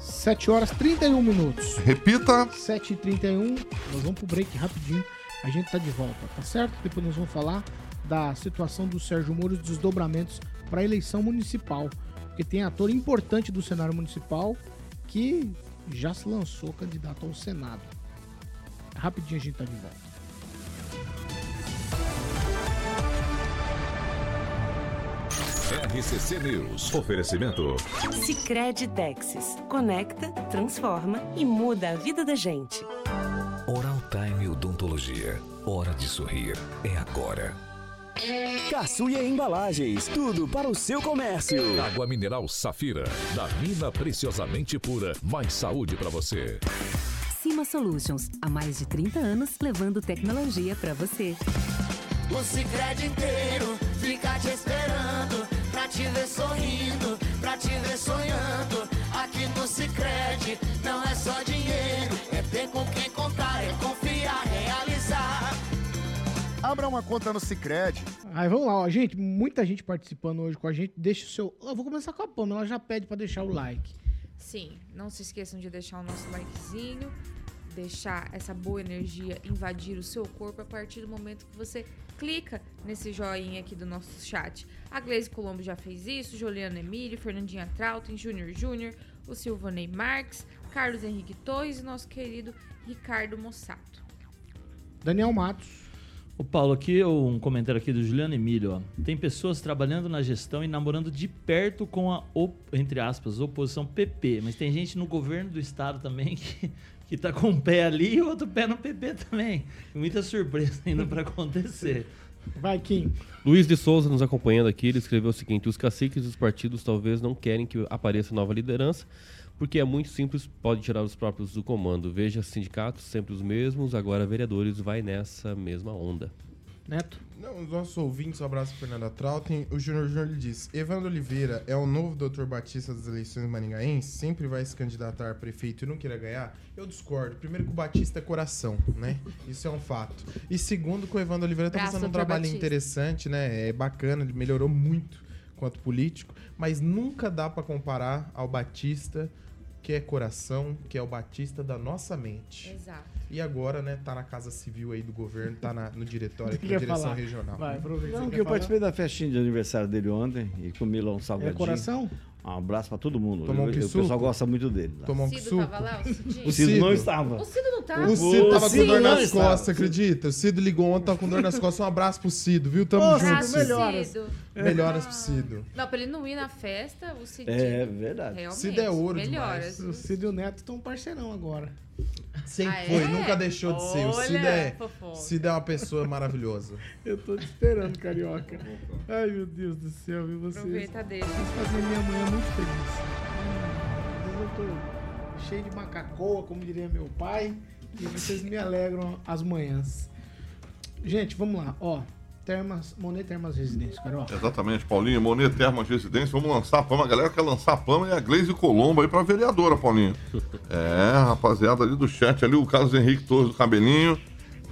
Speaker 1: 7 horas e 31 minutos.
Speaker 2: Repita.
Speaker 1: 7h31. Nós vamos pro break rapidinho. A gente tá de volta, tá certo? Depois nós vamos falar da situação do Sérgio Moro e dos desdobramentos para a eleição municipal. Porque tem ator importante do cenário municipal que já se lançou candidato ao Senado. Rapidinho a gente tá de volta.
Speaker 9: RCC News. Oferecimento.
Speaker 12: Sicredi Texas. Conecta, transforma e muda a vida da gente.
Speaker 9: Oral Odontologia. Hora de sorrir. É agora.
Speaker 13: Caçuia Embalagens, tudo para o seu comércio.
Speaker 9: Água mineral Safira. Da mina preciosamente pura. Mais saúde para você.
Speaker 14: Cima Solutions, há mais de 30 anos levando tecnologia para você.
Speaker 15: O Cicred inteiro fica te esperando pra te ver sorrindo, pra te ver sonhando. Aqui no Cicred não é só dinheiro,
Speaker 16: Abra uma conta no Cicred.
Speaker 1: Aí vamos lá, ó, gente, muita gente participando hoje com a gente. Deixa o seu. Eu vou começar com a Pamela, ela já pede pra deixar o like.
Speaker 5: Sim, não se esqueçam de deixar o nosso likezinho, deixar essa boa energia invadir o seu corpo a partir do momento que você clica nesse joinha aqui do nosso chat. A Gleise Colombo já fez isso, Juliana Emílio, Fernandinha Trautem, Júnior Júnior, o Silvanei Marques, Carlos Henrique Torres e nosso querido Ricardo Mossato.
Speaker 1: Daniel Matos.
Speaker 3: O Paulo, aqui um comentário aqui do Juliano Emílio. Ó. Tem pessoas trabalhando na gestão e namorando de perto com a, entre aspas, oposição PP. Mas tem gente no governo do estado também que, que tá com um pé ali e outro pé no PP também. Muita surpresa ainda para acontecer.
Speaker 1: Vai, Kim.
Speaker 4: Luiz de Souza nos acompanhando aqui, ele escreveu o seguinte: os caciques dos partidos talvez não querem que apareça nova liderança, porque é muito simples, pode tirar os próprios do comando. Veja sindicatos, sempre os mesmos, agora vereadores vai nessa mesma onda.
Speaker 1: Neto?
Speaker 11: Não, os nossos ouvintes, um abraço Fernanda Trautem. O Júnior Júnior diz: Evandro Oliveira é o novo Dr. Batista das eleições maringaenses, sempre vai se candidatar a prefeito e não queira ganhar? Eu discordo. Primeiro que o Batista é coração, né? Isso é um fato. E segundo que o Evandro Oliveira tá fazendo um trabalho
Speaker 5: Batista.
Speaker 11: interessante, né? É bacana, ele melhorou muito quanto político, mas nunca dá pra comparar ao Batista que é coração, que é o Batista da nossa mente.
Speaker 5: Exato.
Speaker 11: E agora, né, tá na Casa Civil aí do governo, tá na- no diretório aqui, na direção
Speaker 1: falar?
Speaker 11: regional.
Speaker 1: Vai, aproveita.
Speaker 6: Não, que eu
Speaker 1: falar?
Speaker 6: participei da festinha de aniversário dele ontem e comi lá um salgadinho.
Speaker 1: coração?
Speaker 6: Um abraço pra todo mundo.
Speaker 11: Tomou um
Speaker 6: Eu- eu- o pessoal gosta muito dele. lá.
Speaker 11: Tomou um
Speaker 5: Cido
Speaker 11: suco?
Speaker 5: tava lá, o Cidinho?
Speaker 6: O Cido não estava.
Speaker 5: O Cido não tá?
Speaker 11: O Cido tava com
Speaker 6: Cido
Speaker 11: dor nas
Speaker 6: estava.
Speaker 11: costas, acredita? O Cido ligou ontem, tava com dor nas costas. Um abraço pro Cido, viu? Tamo
Speaker 1: Ô,
Speaker 11: junto,
Speaker 1: Cido,
Speaker 11: Cido.
Speaker 1: melhoras.
Speaker 5: Cido.
Speaker 11: Melhoras pro Cido.
Speaker 5: Não, pra ele não ir na festa, o Cidinho.
Speaker 6: É verdade.
Speaker 5: Realmente.
Speaker 11: Cido é ouro
Speaker 5: Melhoras.
Speaker 1: O Cid e o Neto estão parceirão agora.
Speaker 11: Sempre
Speaker 5: Ah,
Speaker 11: foi,
Speaker 5: é?
Speaker 11: nunca deixou de ser. O Cido
Speaker 5: Olha,
Speaker 11: é,
Speaker 5: fofoca.
Speaker 11: Cido é uma pessoa maravilhosa.
Speaker 1: Eu tô te esperando, carioca. Ai, meu Deus do céu, viu vocês?
Speaker 5: Aproveita dele.
Speaker 1: Vocês fazem minha manhã muito feliz. Hum, eu tô cheio de macacoa, como diria meu pai, e vocês me alegram as manhãs. Gente, vamos lá, ó. Termas, Monet Termas Residência, carioca.
Speaker 2: Exatamente, Paulinho. Monet Termas Residência. Vamos lançar a Pama. A galera quer lançar a Pama e a Gleise Colombo aí pra vereadora, Paulinho. É, rapaziada ali do chat, ali o Carlos Henrique Torres do Cabelinho.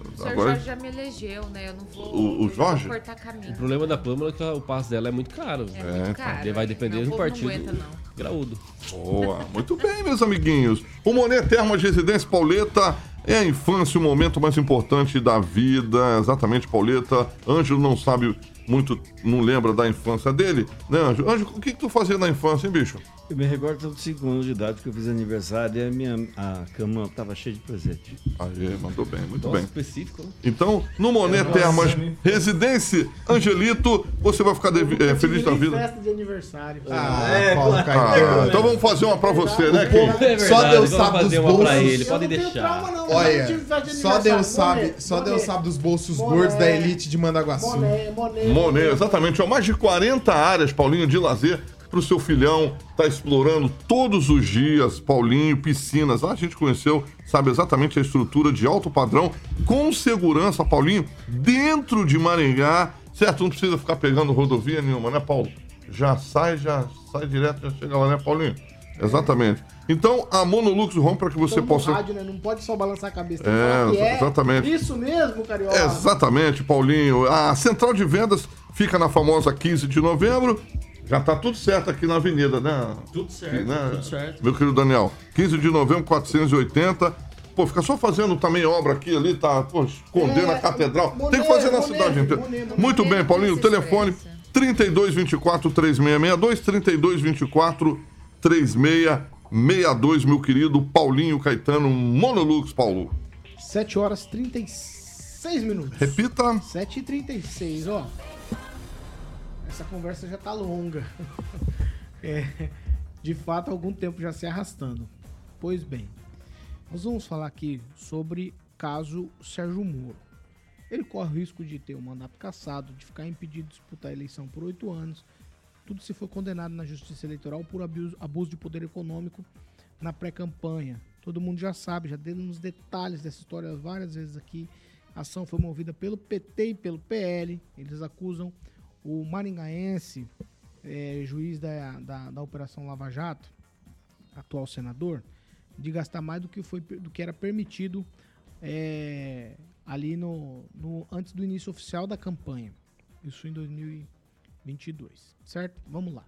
Speaker 5: O senhor
Speaker 2: Agora,
Speaker 5: Jorge já me elegeu, né? Eu não vou,
Speaker 2: O- o Jorge?
Speaker 5: vou cortar caminho.
Speaker 4: O problema da Pâmela é que o passo dela é muito caro.
Speaker 5: É muito caro.
Speaker 4: Ele vai depender
Speaker 5: Não, o
Speaker 4: do
Speaker 5: povo não
Speaker 4: partido
Speaker 5: aguenta, não.
Speaker 4: graúdo.
Speaker 2: Boa, muito bem, meus amiguinhos. O Monet Termas Residência Pauleta é a infância o momento mais importante da vida. Exatamente, Pauleta. Ângelo não sabe muito, não lembra da infância dele, né, Ângelo? Ângelo, o que, que tu fazia na infância, hein, bicho?
Speaker 6: Eu me recordo dos 5 anos de idade que eu fiz aniversário e a minha a cama tava cheia de presente.
Speaker 2: Aí, mandou bem, muito
Speaker 4: Nossa,
Speaker 2: bem.
Speaker 4: específico, né?
Speaker 2: Então, no Monet Termas Residência, Angelito, você vai ficar devi- eh, feliz da vida.
Speaker 1: festa de aniversário.
Speaker 11: Ah,
Speaker 6: É,
Speaker 11: Paulo
Speaker 6: claro.
Speaker 2: Ah, então vamos fazer uma pra você, né,
Speaker 11: povo-
Speaker 2: Kim?
Speaker 4: É
Speaker 11: Só
Speaker 4: verdade,
Speaker 11: Deus sabe dos
Speaker 4: uma pra
Speaker 11: bolsos.
Speaker 4: ele,
Speaker 1: Eu
Speaker 4: pode
Speaker 1: não tenho
Speaker 4: deixar.
Speaker 1: trauma, não,
Speaker 11: Olha,
Speaker 1: de
Speaker 11: só. Deus sabe,
Speaker 1: Monet,
Speaker 11: só Deus
Speaker 1: Monet.
Speaker 11: sabe dos bolsos
Speaker 1: Monet.
Speaker 11: gordos da elite de Mandaguaçu.
Speaker 1: Monet, Monet.
Speaker 2: Monet, exatamente. Ó, mais de 40 áreas, Paulinho, de lazer para o seu filhão. Tá explorando todos os dias, Paulinho, piscinas. Lá a gente conheceu, sabe exatamente a estrutura de alto padrão, com segurança, Paulinho, dentro de Maringá. Certo? Não precisa ficar pegando rodovia nenhuma, né, Paulo? Já sai, já sai direto, já chega lá, né, Paulinho? Exatamente. Então, a Monolux Home para que você
Speaker 1: no
Speaker 2: possa.
Speaker 1: rádio, né? Não pode só balançar a cabeça. Tem que
Speaker 2: É,
Speaker 1: falar que é
Speaker 2: exatamente.
Speaker 1: Isso mesmo, carioca.
Speaker 2: Exatamente, Paulinho. A central de vendas fica na famosa 15 de novembro. Já tá tudo certo aqui na avenida, né?
Speaker 3: Tudo certo,
Speaker 2: Aqui, né?
Speaker 3: tudo certo.
Speaker 2: Meu querido Daniel. 15 de novembro, 480. Pô, fica só fazendo também obra aqui ali, tá? Pô, escondendo
Speaker 1: É,
Speaker 2: a catedral. Tem que fazer na cidade inteira. Muito bem, Paulinho.
Speaker 5: Monet,
Speaker 2: Telefone
Speaker 5: expressa.
Speaker 2: 3224 3662 3224 3662, meu querido Paulinho Caetano Monolux, Paulo.
Speaker 1: 7 horas 36 minutos.
Speaker 2: Repita.
Speaker 1: 7 e 36 ó. essa conversa já tá longa. É, de fato, algum tempo já se arrastando. Pois bem, nós vamos falar aqui sobre caso Sérgio Moro. Ele corre o risco de ter o mandato cassado, de ficar impedido de disputar a eleição por oito anos. Tudo se foi condenado na Justiça Eleitoral por abuso, abuso de poder econômico na pré-campanha. Todo mundo já sabe, já demos detalhes dessa história várias vezes aqui. A ação foi movida pelo PT e pelo PL. Eles acusam o maringaense, é, juiz da, da, da Operação Lava Jato, atual senador, de gastar mais do que, foi, do que era permitido é, ali no, no antes do início oficial da campanha. Isso em 2022, certo? Vamos lá.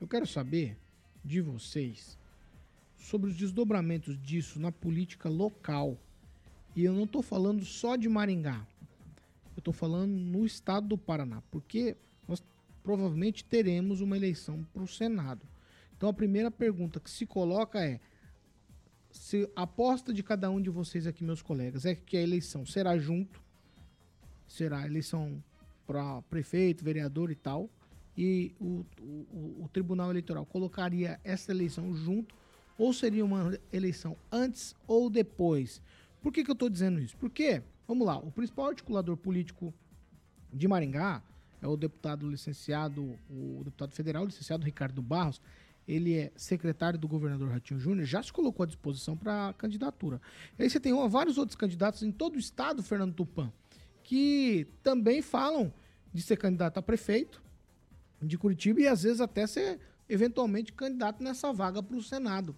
Speaker 1: Eu quero saber de vocês sobre os desdobramentos disso na política local. E eu não estou falando só de Maringá. Eu estou falando no estado do Paraná, porque nós provavelmente teremos uma eleição para o Senado. Então a primeira pergunta que se coloca é: se a aposta de cada um de vocês aqui, meus colegas, é que a eleição será junto, será eleição para prefeito, vereador e tal, e o, o, o Tribunal Eleitoral colocaria essa eleição junto, ou seria uma eleição antes ou depois? Por que, que eu estou dizendo isso? Porque, vamos lá, o principal articulador político de Maringá é o deputado licenciado, o deputado federal licenciado Ricardo Barros, ele é secretário do governador Ratinho Júnior, já se colocou à disposição para a candidatura. Aí você tem vários outros candidatos em todo o estado, Fernando Tupan, que também falam de ser candidato a prefeito de Curitiba e às vezes até ser eventualmente candidato nessa vaga para o Senado.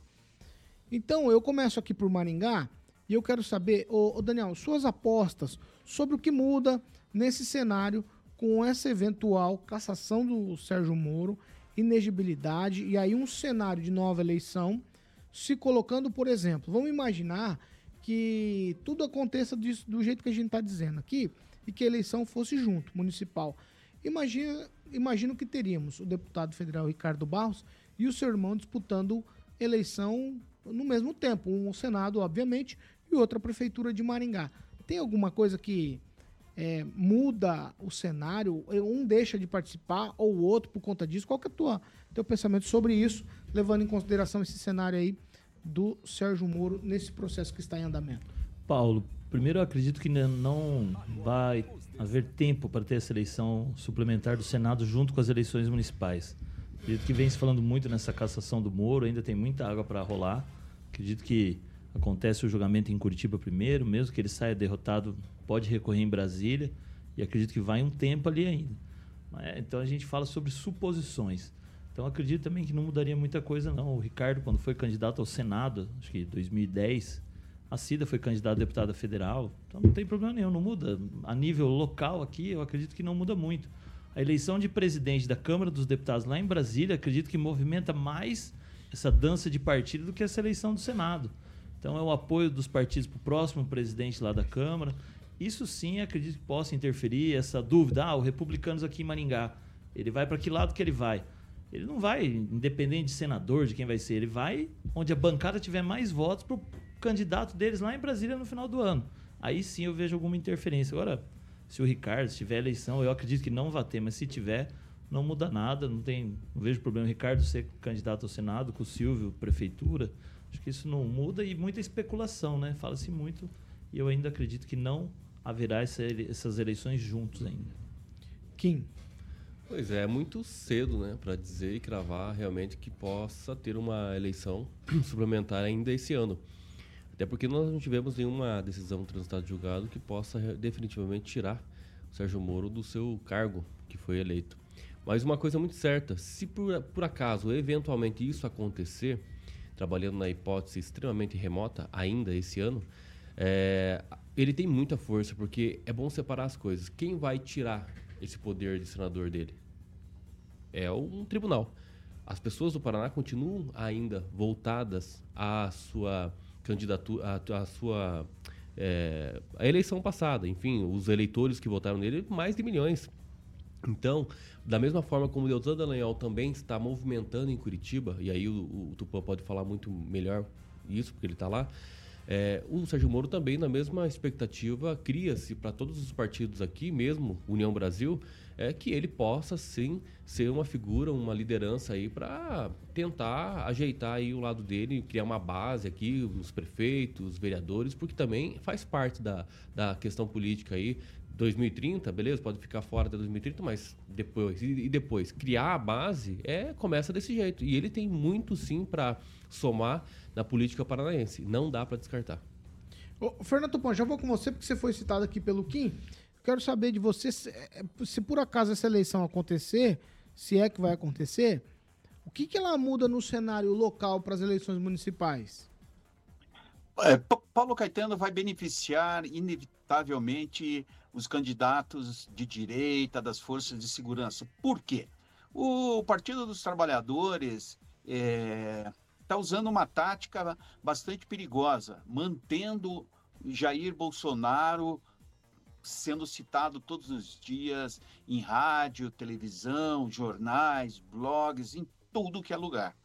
Speaker 1: Então eu começo aqui por Maringá e eu quero saber, ô, ô Daniel, suas apostas sobre o que muda nesse cenário com essa eventual cassação do Sérgio Moro inegibilidade e aí um cenário de nova eleição se colocando, por exemplo, vamos imaginar que tudo aconteça disso, do jeito que a gente está dizendo aqui e que a eleição fosse junto, municipal. Imagina, imagino que teríamos o deputado federal Ricardo Barros e o seu irmão disputando eleição no mesmo tempo, um Senado, obviamente, e outra prefeitura de Maringá. Tem alguma coisa que é, muda o cenário, um deixa de participar ou o outro por conta disso. Qual que é o tua, teu pensamento sobre isso, levando em consideração esse cenário aí do Sérgio Moro nesse processo que está em andamento?
Speaker 3: Paulo, primeiro eu acredito que não vai haver tempo para ter essa eleição suplementar do Senado junto com as eleições municipais. Acredito que vem se falando muito nessa cassação do Moro, ainda tem muita água para rolar. Acredito que acontece o julgamento em Curitiba primeiro, mesmo que ele saia derrotado, pode recorrer em Brasília e acredito que vai um tempo ali ainda. Então a gente fala sobre suposições. Então acredito também que não mudaria muita coisa não. O Ricardo quando foi candidato ao Senado, acho que em 2010, a Cida foi candidata a deputada federal, então não tem problema nenhum, não muda. A nível local aqui, eu acredito que não muda muito. A eleição de presidente da Câmara dos Deputados lá em Brasília, acredito que movimenta mais essa dança de partido do que essa eleição do Senado. Então é o apoio dos partidos para o próximo presidente lá da Câmara. Isso sim acredito que possa interferir, essa dúvida. Ah, o Republicanos aqui em Maringá, ele vai para que lado que ele vai? Ele não vai, independente de senador, de quem vai ser, ele vai onde a bancada tiver mais votos para o candidato deles lá em Brasília no final do ano. Aí sim eu vejo alguma interferência. Agora, se o Ricardo se tiver eleição, eu acredito que não vai ter, mas se tiver, não muda nada, não tem, não vejo problema o Ricardo ser candidato ao Senado, com o Silvio, prefeitura. Acho que isso não muda e muita especulação, né? Fala-se muito e eu ainda acredito que não haverá essa, essas eleições juntos ainda.
Speaker 1: Kim.
Speaker 4: Pois é, é muito cedo, né, para dizer e cravar realmente que possa ter uma eleição suplementar ainda esse ano. Até porque nós não tivemos nenhuma decisão transitada de julgado que possa definitivamente tirar o Sérgio Moro do seu cargo que foi eleito. Mas uma coisa muito certa, se por, por acaso, eventualmente isso acontecer, trabalhando na hipótese extremamente remota ainda esse ano, é, ele tem muita força, porque é bom separar as coisas. Quem vai tirar esse poder de senador dele? É um tribunal. As pessoas do Paraná continuam ainda voltadas à sua candidatura, à, sua é, eleição passada. Enfim, os eleitores que votaram nele, mais de milhões. Então, da mesma forma como o Deltan Dallagnol também está movimentando em Curitiba, e aí o, o Tupã pode falar muito melhor isso, porque ele está lá, É, o Sérgio Moro também, na mesma expectativa, cria-se para todos os partidos aqui, mesmo União Brasil, é que ele possa sim ser uma figura, uma liderança aí para tentar ajeitar aí o lado dele, criar uma base aqui, os prefeitos, os vereadores, porque também faz parte da, da questão política aí. 2030, beleza, pode ficar fora até 2030, mas depois e, e depois criar a base é começa desse jeito. E ele tem muito sim para somar na política paranaense. Não dá para descartar.
Speaker 1: Ô, Fernando Tupã, já vou com você, porque você foi citado aqui pelo Kim. Quero saber de você, se, é, se por acaso essa eleição acontecer, se é que vai acontecer, o que, que ela muda no cenário local para as eleições municipais?
Speaker 7: É, Pa- Paulo Caetano vai beneficiar inevitavelmente os candidatos de direita, das forças de segurança. Por quê? O Partido dos Trabalhadores está usando uma tática bastante perigosa, mantendo Jair Bolsonaro sendo citado todos os dias em rádio, televisão, jornais, blogs, em tudo que é lugar.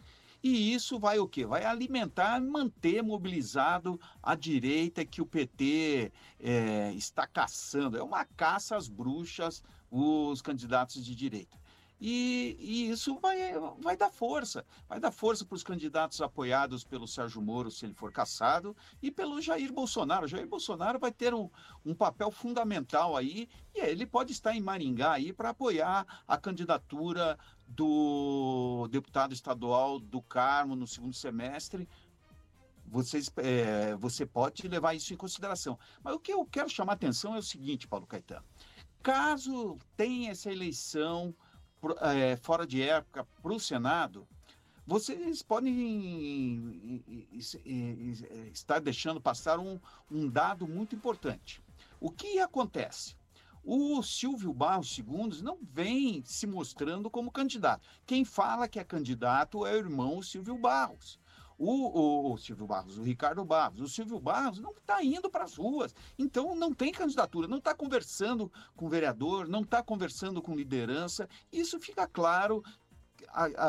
Speaker 7: E isso vai o quê? Vai alimentar, manter mobilizado a direita que o PT é, está caçando. É uma caça às bruxas, os candidatos de direita. E, e isso vai, vai dar força. Vai dar força para os candidatos apoiados pelo Sérgio Moro, se ele for caçado, e pelo Jair Bolsonaro. Jair Bolsonaro vai ter um, um papel fundamental aí, e ele pode estar em Maringá aí para apoiar a candidatura do deputado estadual do Carmo no segundo semestre. Vocês, é, você pode levar isso em consideração. Mas o que eu quero chamar a atenção é o seguinte, Paulo Caetano. Caso tenha essa eleição é, fora de época para o Senado, vocês podem estar deixando passar um, um dado muito importante. O que acontece? O Silvio Barros II não vem se mostrando como candidato. Quem fala que é candidato é o irmão Silvio Barros. O, o- o Silvio Barros, o Ricardo Barros. O Silvio Barros não está indo para as ruas, então não tem candidatura, não está conversando com o vereador, não está conversando com liderança. Isso fica claro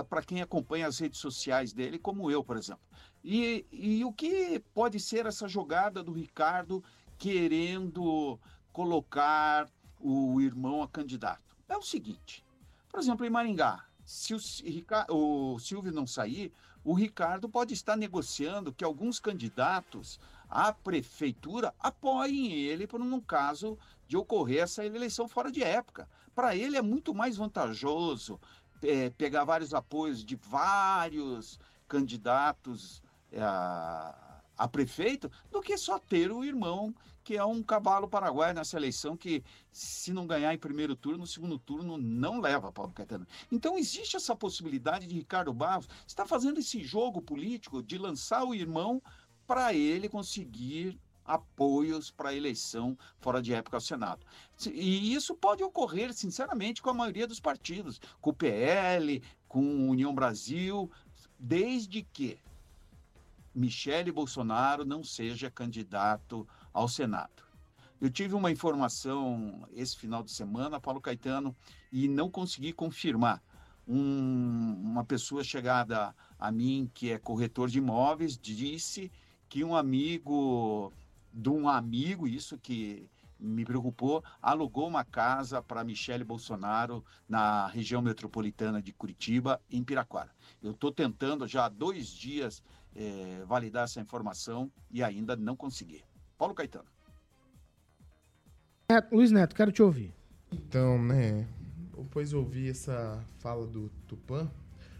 Speaker 7: para quem acompanha as redes sociais dele, como eu, por exemplo. E, e o que pode ser essa jogada do Ricardo querendo colocar o irmão a candidato? É o seguinte, por exemplo, em Maringá, se o, Si- Rica- o Silvio não sair, o Ricardo pode estar negociando que alguns candidatos à prefeitura apoiem ele por um caso de ocorrer essa eleição fora de época. Para ele é muito mais vantajoso eh, pegar vários apoios de vários candidatos a, a prefeito do que só ter o irmão que é um cavalo paraguaio nessa eleição que, se não ganhar em primeiro turno, no segundo turno não leva, Paulo Caetano. Então, existe essa possibilidade de Ricardo Barros estar fazendo esse jogo político de lançar o irmão para ele conseguir apoios para a eleição fora de época ao Senado. E isso pode ocorrer, sinceramente, com a maioria dos partidos, com o PL, com União Brasil, desde que Michele Bolsonaro não seja candidato ao Senado. Eu tive uma informação esse final de semana, Paulo Caetano, e não consegui confirmar. Um- uma pessoa chegada a mim, que é corretor de imóveis, disse que um amigo de um amigo, isso que me preocupou, alugou uma casa para Michele Bolsonaro na região metropolitana de Curitiba, em Piraquara. Eu estou tentando já há dois dias eh, validar essa informação e ainda não consegui. Paulo Caetano.
Speaker 1: Luiz Neto, quero te ouvir.
Speaker 11: Então, né, depois eu ouvi essa fala do Tupã,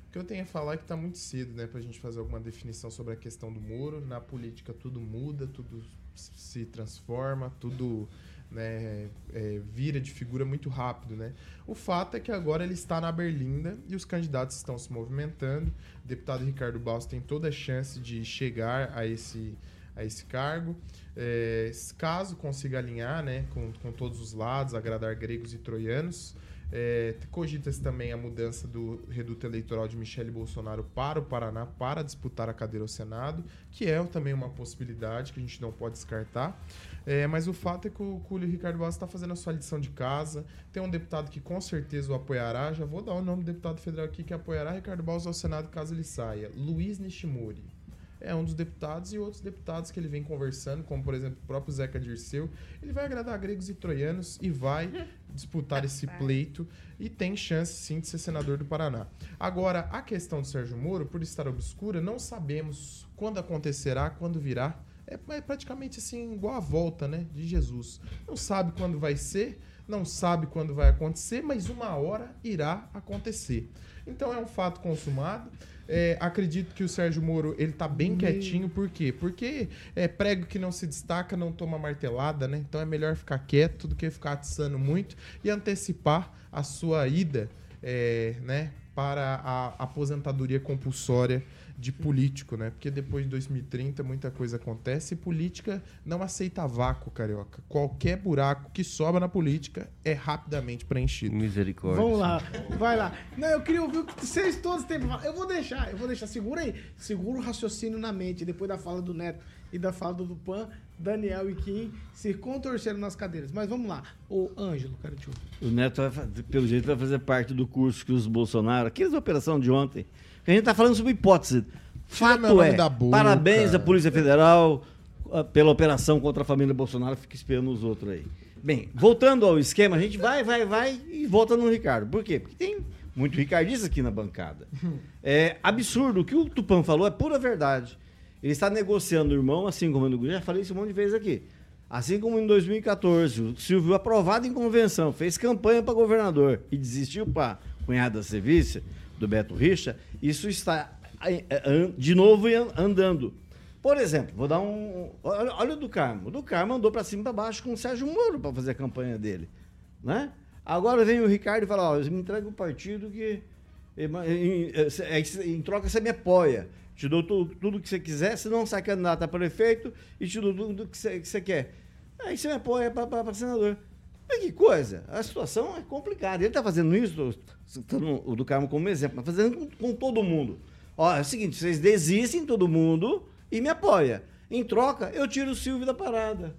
Speaker 11: o que eu tenho a falar é que tá muito cedo, né, pra gente fazer alguma definição sobre a questão do muro. Na política tudo muda, tudo se transforma, tudo né, é, vira de figura muito rápido, né? O fato é que agora ele está na Berlinda e os candidatos estão se movimentando. O deputado Ricardo Baus tem toda a chance de chegar a esse, a esse cargo. É, caso consiga alinhar né, com, com todos os lados, agradar gregos e troianos, é, Cogita-se também a mudança do reduto eleitoral de Michele Bolsonaro para o Paraná para disputar a cadeira ao Senado, que é também uma possibilidade que a gente não pode descartar. É, mas o fato é que o, que o Ricardo Bastos está fazendo a sua lição de casa. Tem um deputado que com certeza o apoiará. Já vou dar o nome do deputado federal aqui que apoiará Ricardo Bastos ao Senado caso ele saia. Luiz Nishimori. É um dos deputados e outros deputados que ele vem conversando, como por exemplo o próprio Zeca Dirceu, ele vai agradar gregos e troianos e vai disputar esse pleito e tem chance sim de ser senador do Paraná. Agora, a questão do Sérgio Moro, por estar obscura, não sabemos quando acontecerá, quando virá. É, é praticamente assim, igual a volta né, de Jesus. Não sabe quando vai ser, não sabe quando vai acontecer, mas uma hora irá acontecer. Então é um fato consumado. É, acredito que o Sérgio Moro ele tá bem quietinho, por quê? Porque é prego que não se destaca, não toma martelada, né? Então é melhor ficar quieto do que ficar atiçando muito e antecipar a sua ida, é, né, para a aposentadoria compulsória de político, né? Porque depois de 2030 muita coisa acontece e política não aceita vácuo, carioca. Qualquer buraco que sobra na política é rapidamente preenchido.
Speaker 4: Misericórdia.
Speaker 1: Vamos lá, vai lá. Não, eu queria ouvir o que vocês todos têm pra falar. Eu vou deixar, eu vou deixar. Segura aí. Segura o raciocínio na mente. Depois da fala do Neto e da fala do Dupan, Daniel e Kim se contorceram nas cadeiras. Mas vamos lá. O Ângelo, quero te ouvir.
Speaker 6: O Neto, vai, pelo jeito, vai fazer parte do curso que os Bolsonaro, aqueles operação de ontem, a gente está falando sobre hipótese. Fato é, parabéns à Polícia Federal ah, pela operação contra a família Bolsonaro, fica esperando os outros aí. Bem, voltando ao esquema, a gente vai, vai, vai e volta no Ricardo. Por quê? Porque tem muito ricardista aqui na bancada. É absurdo. O que o Tupã falou é pura verdade. Ele está negociando o irmão, assim como eu já falei isso um monte de vezes aqui. Assim como em 2014, o Silvio, aprovado em convenção, fez campanha para governador e desistiu para cunhada da serviço do Beto Richa, isso está eh, eh, de novo an- andando. Por exemplo, vou dar um. Olha, olha o do Carmo. O do Carmo andou para cima e para baixo com o Sérgio Moro para fazer a campanha dele. Né? Agora vem o Ricardo e fala: Ó, me entrega o partido que. Em, em- em- em troca você me apoia. Te dou tu- tudo que você quiser, se não sai candidato a prefeito e te dou tudo que você, que você quer. Aí você me apoia para senador. Mas que coisa, a situação é complicada. Ele está fazendo isso, citando o do Carmo como exemplo, mas fazendo com, com todo mundo. Ó, é o seguinte, vocês desistem todo mundo e me apoia. Em troca, eu tiro o Silvio da parada.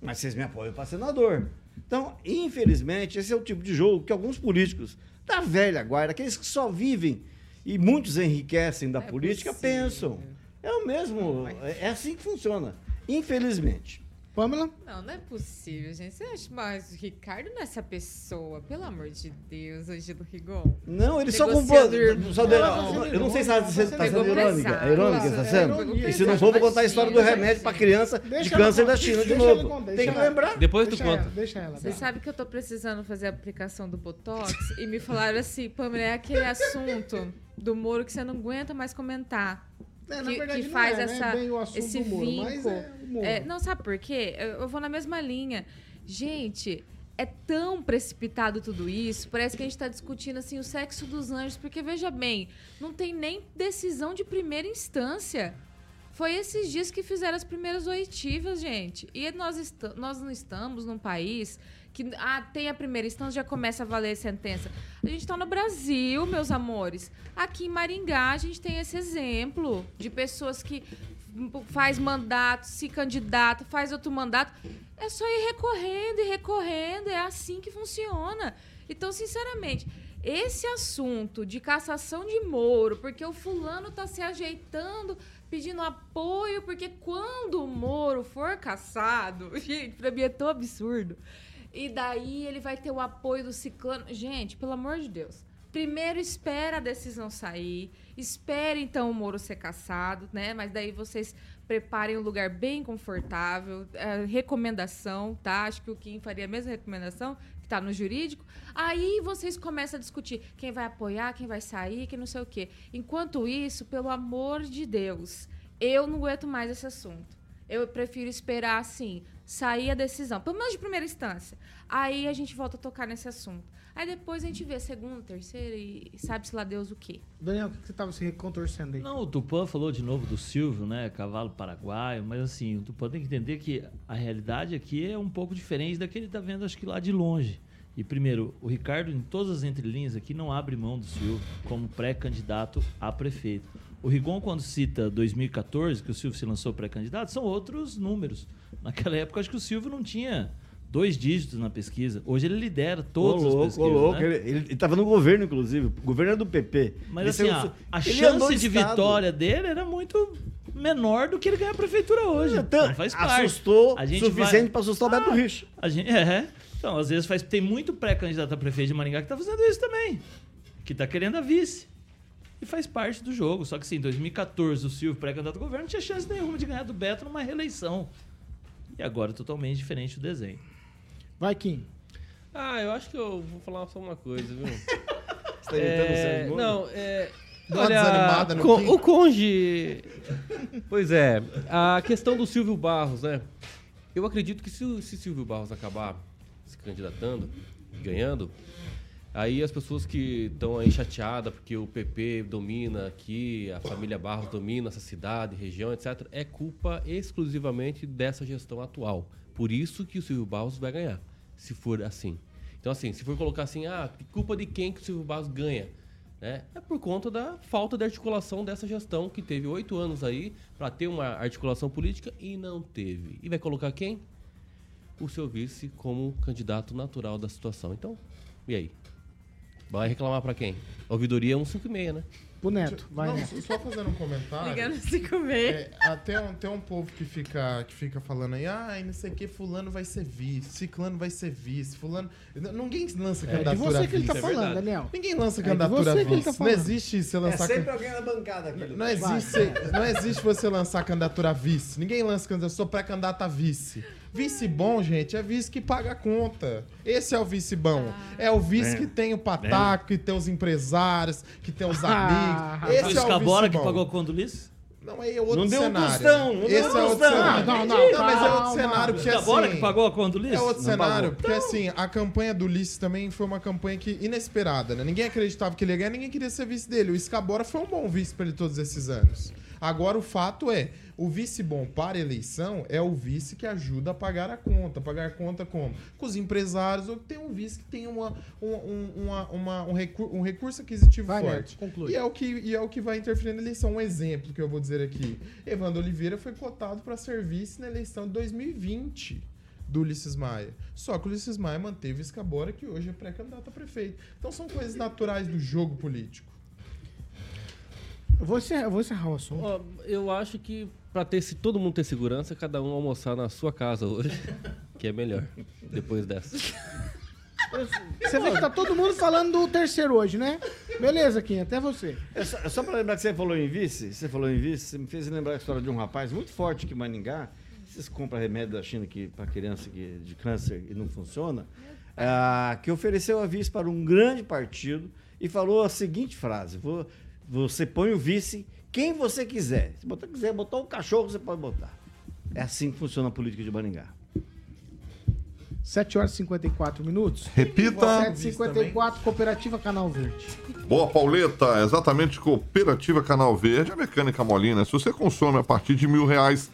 Speaker 6: Mas vocês me apoiam para senador. Então, infelizmente, esse é o tipo de jogo que alguns políticos da velha guarda, aqueles que só vivem e muitos enriquecem da política, pensam. É o mesmo, é assim que funciona. Infelizmente.
Speaker 1: Pamela?
Speaker 5: Não, não é possível, gente. Você acha mais o Ricardo não é essa pessoa? Pelo amor de Deus, Ângelo Rigon.
Speaker 6: Não, ele só comprou. Só de- eu não sei se você está sendo irônica.
Speaker 5: pesado.
Speaker 6: É irônica que está sendo? E se não for, vou contar a história do remédio para criança de
Speaker 1: Deixa ela
Speaker 6: câncer da. China de novo.
Speaker 1: contar,
Speaker 6: Tem que
Speaker 1: ela-
Speaker 6: lembrar.
Speaker 4: Depois tu
Speaker 1: Deixa
Speaker 4: conta.
Speaker 1: ela, deixa ela.
Speaker 5: Você sabe que eu tô precisando fazer a aplicação do Botox e me falaram assim, Pamela, é aquele assunto do Moro que você não aguenta mais comentar.
Speaker 1: É,
Speaker 5: que, que faz
Speaker 1: é, né?
Speaker 5: essa,
Speaker 1: assunto
Speaker 5: esse vinco.
Speaker 1: é Moro.
Speaker 5: É, não, sabe por quê? Eu, eu vou na mesma linha. Gente, é tão precipitado tudo isso, parece que a gente tá discutindo assim o sexo dos anjos, porque veja bem, não tem nem decisão de primeira instância. Foi esses dias que fizeram as primeiras oitivas, gente. E nós, nós não estamos num país que ah, tem a primeira instância, já começa a valer sentença. A gente está no Brasil, meus amores. Aqui em Maringá, a gente tem esse exemplo de pessoas que faz mandato, se candidata, faz outro mandato. É só ir recorrendo e recorrendo. É assim que funciona. Então, sinceramente, esse assunto de cassação de Moro, porque o fulano tá se ajeitando, pedindo apoio, porque quando o Moro for cassado, gente, pra mim é tão absurdo. E daí ele vai ter o apoio do ciclano. Gente, pelo amor de Deus. Primeiro espera a decisão sair, espere então o Moro ser cassado, né? Mas daí vocês preparem um lugar bem confortável, é, recomendação, tá? Acho que o Kim faria a mesma recomendação, que tá no jurídico. Aí vocês começam a discutir quem vai apoiar, quem vai sair, quem não sei o quê. Enquanto isso, pelo amor de Deus, eu não aguento mais esse assunto. Eu prefiro esperar, assim, sair a decisão, pelo menos de primeira instância. Aí a gente volta a tocar nesse assunto. Aí depois a gente vê a segunda, terceira e sabe-se lá Deus o quê.
Speaker 1: Daniel, o que você tava se contorcendo aí?
Speaker 3: Não, o Tupã falou de novo do Silvio, né? Cavalo paraguaio, mas assim, o Tupã tem que entender que a realidade aqui é um pouco diferente da que ele tá vendo, acho que lá de longe. E primeiro, o Ricardo, em todas as entrelinhas aqui, não abre mão do Silvio como pré-candidato a prefeito. O Rigon, quando cita 2014, que o Silvio se lançou pré-candidato, são outros números. Naquela época, acho que o Silvio não tinha dois dígitos na pesquisa. Hoje ele lidera todas
Speaker 6: Ô,
Speaker 3: as
Speaker 6: louco,
Speaker 3: pesquisas.
Speaker 6: ô, louco.
Speaker 3: né?
Speaker 6: Ele, ele, ele tava no governo, inclusive. O governo era do PP.
Speaker 3: Mas
Speaker 6: Ele
Speaker 3: assim,
Speaker 6: saiu-
Speaker 3: a, a
Speaker 6: ele andou
Speaker 3: chance de
Speaker 6: estado.
Speaker 3: vitória dele era muito menor do que ele ganha a prefeitura hoje.
Speaker 6: Então,
Speaker 3: Então, faz parte.
Speaker 6: assustou
Speaker 3: A gente
Speaker 6: suficiente
Speaker 3: vai-
Speaker 6: para assustar o Beto
Speaker 3: Ah,
Speaker 6: Richa.
Speaker 3: A gente, é. Então, às vezes faz, tem muito pré-candidato a prefeito de Maringá que tá fazendo isso também. Que tá querendo a vice. E faz parte do jogo. Só que assim, em 2014, o Silvio, pré-candidato ao governo, não tinha chance nenhuma de ganhar do Beto numa reeleição. E agora é totalmente diferente o desenho.
Speaker 1: Vai, Kim.
Speaker 4: Ah, eu acho que eu vou falar só uma coisa, viu? Você
Speaker 6: tá imitando o Moro?
Speaker 4: Não, é.
Speaker 11: Dá uma desanimada no
Speaker 4: co-
Speaker 11: Kim.
Speaker 4: o Conge. Pois é, a questão do Silvio Barros, né? Eu acredito que se o se Silvio Barros acabar se candidatando, ganhando, aí as pessoas que estão aí chateadas porque o PP domina aqui, a família Barros domina essa cidade, região, etc., é culpa exclusivamente dessa gestão atual. Por isso que o Silvio Barros vai ganhar, se for assim. Então, assim, se for colocar assim, ah, culpa de quem que o Silvio Barros ganha? né? É por conta da falta de articulação dessa gestão que teve oito anos aí para ter uma articulação política e não teve. E vai colocar quem? O seu vice como candidato natural da situação. Então, e aí? Vai reclamar para quem? A ouvidoria é 156, né?
Speaker 1: Pro Neto, vai,
Speaker 11: Não,
Speaker 1: Neto.
Speaker 11: só fazendo um comentário.
Speaker 5: Ligando 56.
Speaker 11: É, até um, tem um povo que fica, que fica falando aí, ah, não sei o que, fulano vai ser vice, ciclano vai ser vice, fulano... Ninguém lança
Speaker 1: É de
Speaker 11: candidatura
Speaker 1: você que ele tá
Speaker 11: vice.
Speaker 1: falando, Daniel.
Speaker 11: Ninguém lança
Speaker 1: É
Speaker 11: candidatura
Speaker 1: você ele
Speaker 11: vice.
Speaker 1: tá
Speaker 11: não existe você
Speaker 6: É
Speaker 11: lançar...
Speaker 6: sempre
Speaker 11: can-
Speaker 6: alguém na bancada aqui.
Speaker 11: Não existe, não existe você lançar candidatura a vice. Ninguém lança candidatura, eu sou pré-candidato a vice. Vice bom, gente, é vice que paga a conta. Esse é o vice bom. É o vice
Speaker 3: É.
Speaker 11: que tem o pataco, que tem os empresários, que tem os
Speaker 3: Ah,
Speaker 11: amigos. Esse
Speaker 3: Foi
Speaker 11: é o vice
Speaker 3: que
Speaker 11: bom.
Speaker 3: pagou a Condulice?
Speaker 11: Não, aí é outro
Speaker 6: Não deu um
Speaker 11: cenário.
Speaker 6: tostão, não deu
Speaker 11: Esse
Speaker 6: um
Speaker 11: é outro cenário.
Speaker 1: Não, não,
Speaker 11: mas é outro cenário, porque assim...
Speaker 3: que pagou a Condulice?
Speaker 11: É outro
Speaker 3: Não
Speaker 11: cenário,
Speaker 3: pagou.
Speaker 11: porque assim, a campanha do Ulisses também foi uma campanha que inesperada, né? Ninguém acreditava que ele ia ganhar, ninguém queria ser vice dele. O Escabora foi um bom vice para ele todos esses anos. Agora o fato é, o vice bom para eleição é o vice que ajuda a pagar a conta. Pagar a conta como? Com os empresários, ou que tem um vice que tem uma, um, um- uma- uma- um, recur- um recurso aquisitivo
Speaker 1: Vai,
Speaker 11: forte.
Speaker 1: Neto.
Speaker 11: E é, o que, e é o que vai interferir na eleição. Um exemplo que eu vou dizer aqui. Evandro Oliveira foi cotado para ser vice na eleição de 2020 do Ulisses Maia. Só que o Ulisses Maia manteve Escabora, que hoje é pré-candidato a prefeito. Então são coisas naturais do jogo político.
Speaker 1: Eu vou encerrar, eu vou encerrar o assunto.
Speaker 4: Ó, eu acho que para ter se todo mundo ter segurança, cada um almoçar na sua casa hoje, que é melhor depois dessa.
Speaker 1: Você vê que tá todo mundo falando do terceiro hoje, né? Beleza, Kim, até você.
Speaker 6: É só, é só pra lembrar que você falou em vice, você falou em vice, você me fez lembrar a história de um rapaz muito forte que em Maningá, vocês compram remédio da China que, para criança que, de câncer e não funciona, ah, que ofereceu a vice para um grande partido e falou a seguinte frase: "Vo- você põe o vice quem você quiser. Se você quiser botar um cachorro, você pode botar. É assim que funciona a política de Maringá.
Speaker 1: 7 horas e 54 minutos.
Speaker 2: Repita.
Speaker 1: 7h54, Cooperativa Canal Verde.
Speaker 2: Boa, Pauleta. Exatamente, Cooperativa Canal Verde, a mecânica molina. Se você consome a partir de mil reais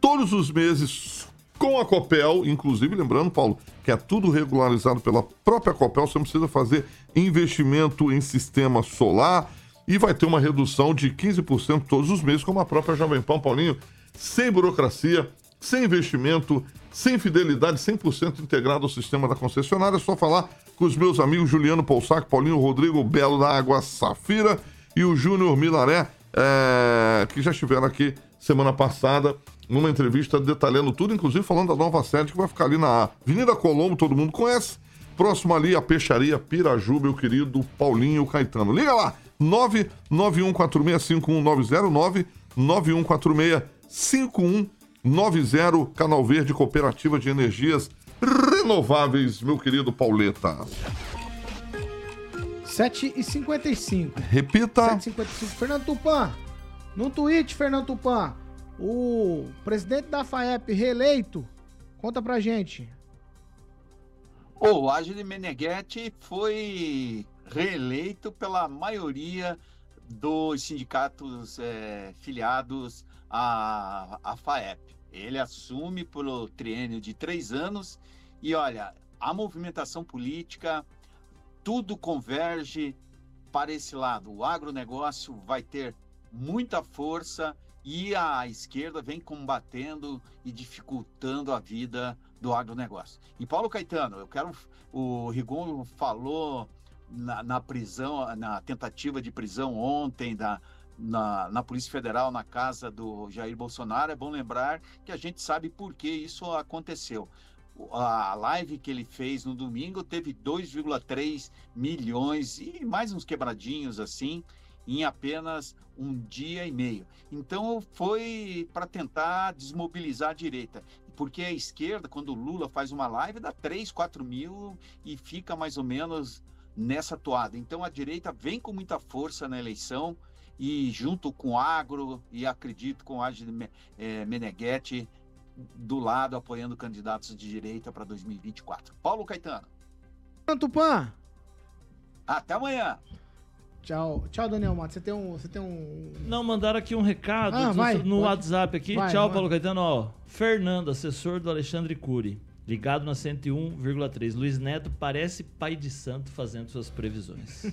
Speaker 2: todos os meses com a Copel, inclusive, lembrando, Paulo, que é tudo regularizado pela própria Copel, você não precisa fazer investimento em sistema solar e vai ter uma redução de 15% todos os meses, como a própria Jovem Pan, Paulinho, sem burocracia, sem investimento, sem fidelidade, 100% integrado ao sistema da concessionária. É só falar com os meus amigos Juliano Poussac, Paulinho Rodrigo Belo da Água Safira e o Júnior Milaré, é, que já estiveram aqui semana passada numa entrevista detalhando tudo, inclusive falando da nova sede que vai ficar ali na Avenida Colombo, todo mundo conhece. Próximo ali a Peixaria Piraju, meu querido Paulinho Caetano. Liga lá, 991465190, 991465190, Canal Verde Cooperativa de Energias Renováveis, meu querido Pauleta.
Speaker 1: 7h55.
Speaker 2: Repita.
Speaker 1: 7h55. Fernando Tupan, no tweet, Fernando Tupan, o presidente da FAEP reeleito, conta pra gente.
Speaker 7: O Agile Meneghetti foi reeleito pela maioria dos sindicatos eh, filiados à, à FAEP. Ele assume pelo triênio de três anos e, olha, a movimentação política, tudo converge para esse lado. O agronegócio vai ter muita força e a esquerda vem combatendo e dificultando a vida do agronegócio. E Paulo Caetano, eu quero. O Rigon falou na, na prisão, na tentativa de prisão ontem da, na, na Polícia Federal, na casa do Jair Bolsonaro. É bom lembrar que a gente sabe por que isso aconteceu. A live que ele fez no domingo teve 2,3 milhões e mais uns quebradinhos assim em apenas um dia e meio. Então foi para tentar desmobilizar a direita. Porque a esquerda, quando o Lula faz uma live, dá 3, 4 mil e fica mais ou menos nessa toada. Então a direita vem com muita força na eleição e junto com o agro e acredito com a eh, Meneghetti do lado apoiando candidatos de direita para 2024. Paulo Caetano,
Speaker 1: Tupã.
Speaker 7: até amanhã.
Speaker 1: Tchau, tchau, Daniel Matos. Você tem um. Você tem um.
Speaker 3: Não, mandaram aqui um recado
Speaker 1: Ah,
Speaker 3: no,
Speaker 1: vai,
Speaker 3: no
Speaker 1: pode.
Speaker 3: WhatsApp aqui.
Speaker 1: Vai,
Speaker 3: Tchau,
Speaker 1: vai.
Speaker 3: Paulo Caetano. Ó, Fernando, assessor do Alexandre Cury. Ligado na 101,3. Luiz Neto parece pai de santo fazendo suas previsões.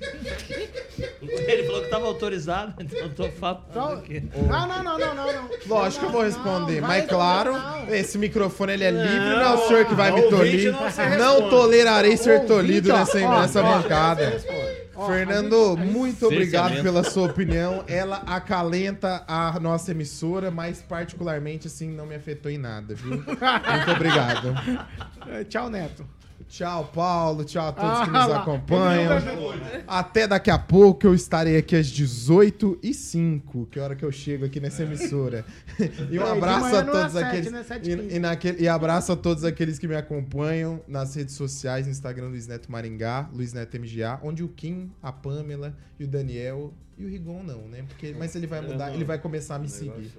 Speaker 3: Ele falou que estava autorizado, então eu tô falando aqui.
Speaker 1: Não, não, não, não, não, não.
Speaker 11: Lógico que eu vou responder,
Speaker 1: Não,
Speaker 11: mas claro, esse microfone ele é livre,
Speaker 1: Não,
Speaker 11: é o senhor que vai me tolir.
Speaker 1: não
Speaker 11: tolerarei ser tolhido
Speaker 1: ouvinte,
Speaker 11: nessa,
Speaker 1: ó,
Speaker 11: nessa
Speaker 1: ó,
Speaker 11: bancada. Fernando, muito obrigado pela sua opinião. Ela acalenta a nossa emissora, mas particularmente assim não me afetou em nada, viu? Muito obrigado.
Speaker 1: É, Tchau, Neto.
Speaker 11: Tchau, Paulo. Tchau a todos que
Speaker 1: Ah,
Speaker 11: nos
Speaker 1: lá.
Speaker 11: acompanham. Até daqui a pouco eu estarei aqui às 18h05, que é a hora que eu chego aqui nessa emissora. E um abraço a todos aqueles.
Speaker 1: né? E
Speaker 11: e, e, naquele- e abraço a todos aqueles que me acompanham nas redes sociais, no Instagram Luiz Neto Maringá, Luiz Neto MGA, onde o Kim, a Pamela e o Daniel e o Rigon não, né? Porque, mas ele vai mudar, ele vai começar a me seguir.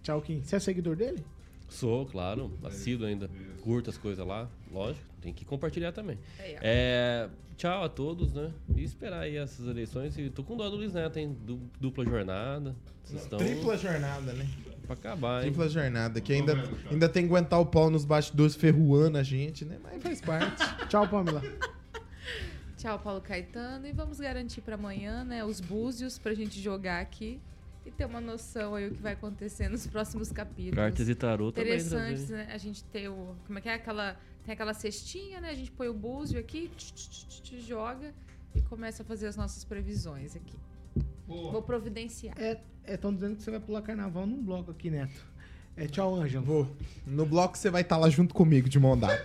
Speaker 1: Tchau, Kim. Você é seguidor dele?
Speaker 4: Sou, claro. Assíduo ainda. Curto as coisas lá. Lógico, tem que compartilhar também.
Speaker 5: Ó.
Speaker 4: É, tchau a todos, né? E esperar aí essas eleições. E tô com dó do Luiz Neto, hein? Du- dupla jornada. Vocês estão
Speaker 11: Tripla jornada, né?
Speaker 4: pra acabar, hein?
Speaker 11: Tripla jornada, que ainda, ainda tem que aguentar o pau nos bastidores ferruando a gente, né? Mas faz parte.
Speaker 1: Tchau, Pamela.
Speaker 5: Tchau, Paulo Caetano. E vamos garantir para amanhã, né, os búzios pra gente jogar aqui e ter uma noção aí o que vai acontecer nos próximos capítulos.
Speaker 4: Cartas e tarô também
Speaker 5: Interessante,
Speaker 4: trazer.
Speaker 5: né? A gente ter o. Como é que é? Aquela, tem aquela cestinha, né? A gente põe o búzio aqui, tch, tch, tch, tch, joga e começa a fazer as nossas previsões aqui. Vou providenciar.
Speaker 1: É, estão dizendo que você vai pular carnaval num bloco aqui, Neto. É, tchau, Ângelo.
Speaker 11: Vou. No bloco você vai estar lá junto comigo, de mão dada.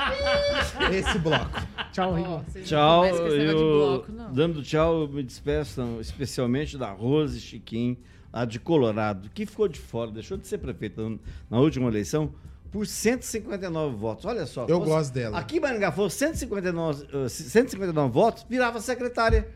Speaker 11: Esse bloco.
Speaker 1: Tchau,
Speaker 5: não
Speaker 17: Tchau, eu,
Speaker 5: bloco, não.
Speaker 17: dando tchau, eu me despeço especialmente da Rose Chiquim, lá de Colorado, que ficou de fora, deixou de ser prefeita na última eleição por 159 votos. Olha só.
Speaker 11: Eu
Speaker 17: fosse-
Speaker 11: gosto dela.
Speaker 17: Aqui em Maringá fosse 159, uh, 159 votos, virava secretária.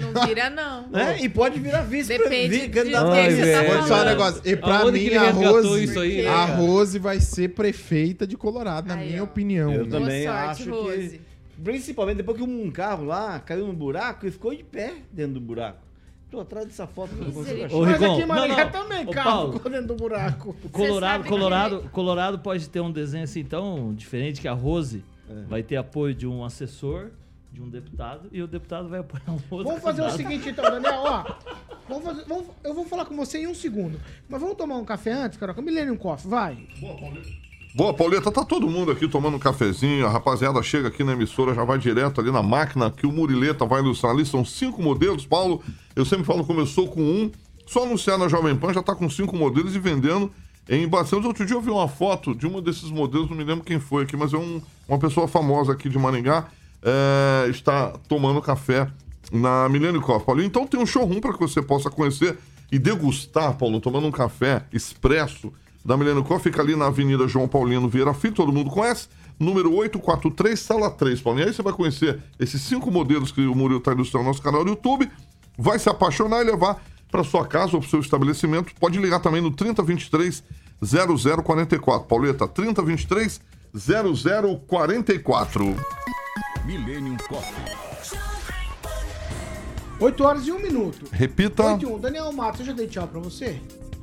Speaker 5: Não vira, não.
Speaker 17: Né? E pode virar vice.
Speaker 5: Depende de você
Speaker 17: vice.
Speaker 5: tá
Speaker 11: Vou falar um negócio. E pra
Speaker 4: Aonde
Speaker 11: mim, a Rose,
Speaker 4: isso aí, né,
Speaker 11: a? Rose vai ser prefeita de Colorado, na
Speaker 5: Aí,
Speaker 11: minha
Speaker 5: ó.
Speaker 11: opinião.
Speaker 17: Eu
Speaker 11: né?
Speaker 17: também
Speaker 5: sorte,
Speaker 17: acho
Speaker 5: Rose.
Speaker 17: que. Principalmente depois que um carro lá caiu no buraco e ficou de pé dentro do buraco. Tô atrás dessa foto que eu não consigo achar.
Speaker 4: Ô,
Speaker 1: Mas
Speaker 4: Rigon,
Speaker 1: aqui em Maringá
Speaker 4: não, não.
Speaker 1: também,
Speaker 4: Ô,
Speaker 1: carro
Speaker 4: Paulo.
Speaker 1: ficou dentro do buraco.
Speaker 3: Colorado, Colorado, Colorado pode ter um desenho assim tão diferente que a Rose
Speaker 1: É.
Speaker 3: vai ter apoio de um assessor, de um deputado, e o deputado vai apoiar um outro.
Speaker 1: Vamos fazer o
Speaker 3: candidato.
Speaker 1: seguinte, então, Daniel, ó. Vamos fazer, vamos- eu vou falar com você em um segundo. Mas vamos tomar um café antes, Carol? Millennium Coffee, vai.
Speaker 2: Boa, Pauleta, tá todo mundo aqui tomando um cafezinho. A rapaziada chega aqui na emissora, já vai direto ali na máquina que o Murileta vai ilustrar ali. São cinco modelos, Paulo. Eu sempre falo, começou com um. Só anunciar na Jovem Pan já tá com cinco modelos e vendendo em bastante. Outro dia eu vi uma foto de um desses modelos, não me lembro quem foi aqui, mas é um- uma pessoa famosa aqui de Maringá. é, está tomando café na Millennium Coffee, Paulo. Então tem um showroom para que você possa conhecer e degustar, Paulo, tomando um café expresso da Millennium Coffee. Fica ali na Avenida João Paulino Vieira Filho, todo mundo conhece. Número 843, sala 3, Paulo. E aí você vai conhecer esses cinco modelos que o Murilo está ilustrando no nosso canal do YouTube. Vai se apaixonar e levar para sua casa ou para o seu estabelecimento. Pode ligar também no 3023 0044. Pauleta, 3023 0044.
Speaker 9: Millennium Coffee.
Speaker 1: 8 horas e 1 minuto.
Speaker 2: Repita.
Speaker 1: 8 e 1. Daniel Matos, eu já dei tchau pra você?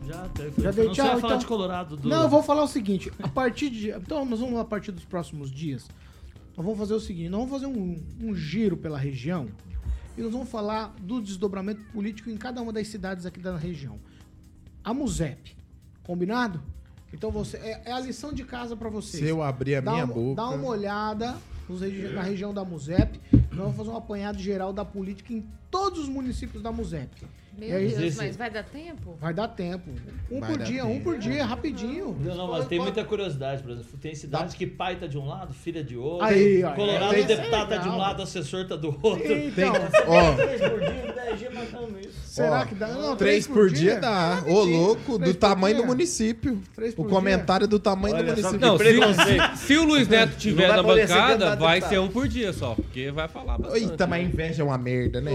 Speaker 3: Já, até-
Speaker 1: Já dei
Speaker 3: não, você
Speaker 1: tchau,
Speaker 3: vai falar
Speaker 1: então.
Speaker 3: de Colorado. Do...
Speaker 1: Não, eu vou falar o seguinte. A partir de... Então, nós vamos a partir dos próximos dias. Nós vamos fazer o seguinte. Nós vamos fazer um, um giro pela região. E nós vamos falar do desdobramento político em cada uma das cidades aqui da região. A MUSEP. Combinado? Então, você é, é a lição de casa pra vocês.
Speaker 11: Se eu abrir a
Speaker 1: Dá
Speaker 11: minha
Speaker 1: uma-
Speaker 11: boca.
Speaker 1: Dá uma olhada nos regi- na região da MUSEP. Nós vamos fazer um apanhado geral da política em todos os municípios da MUSEP.
Speaker 5: Meu
Speaker 1: aí-
Speaker 5: Deus, mas vai dar tempo?
Speaker 1: Vai dar tempo. Um
Speaker 3: Vai
Speaker 1: por dia, um
Speaker 3: tempo.
Speaker 1: por dia, rapidinho.
Speaker 3: Não, não, mas tem muita curiosidade, por exemplo. Tem cidades que pai tá de um lado, filha de outro.
Speaker 1: Aí, ó,
Speaker 3: Colorado,
Speaker 1: tem-
Speaker 3: o deputado tá de um lado, o assessor tá do outro.
Speaker 1: Então,
Speaker 11: ó.
Speaker 3: Três por dia, dez dias matando isso.
Speaker 1: Será
Speaker 11: Ó,
Speaker 1: que dá? Não,
Speaker 11: três por dia, dá. Ô, louco,
Speaker 1: Três
Speaker 11: do tamanho
Speaker 1: dia.
Speaker 11: do município.
Speaker 1: Três
Speaker 11: O
Speaker 1: por
Speaker 11: comentário do tamanho do
Speaker 4: Olha só
Speaker 11: município.
Speaker 4: Não, se, se o Luiz Neto tiver na bancada, vai ser um por dia só, porque vai falar bastante.
Speaker 11: Eita, mas a inveja é uma merda, né?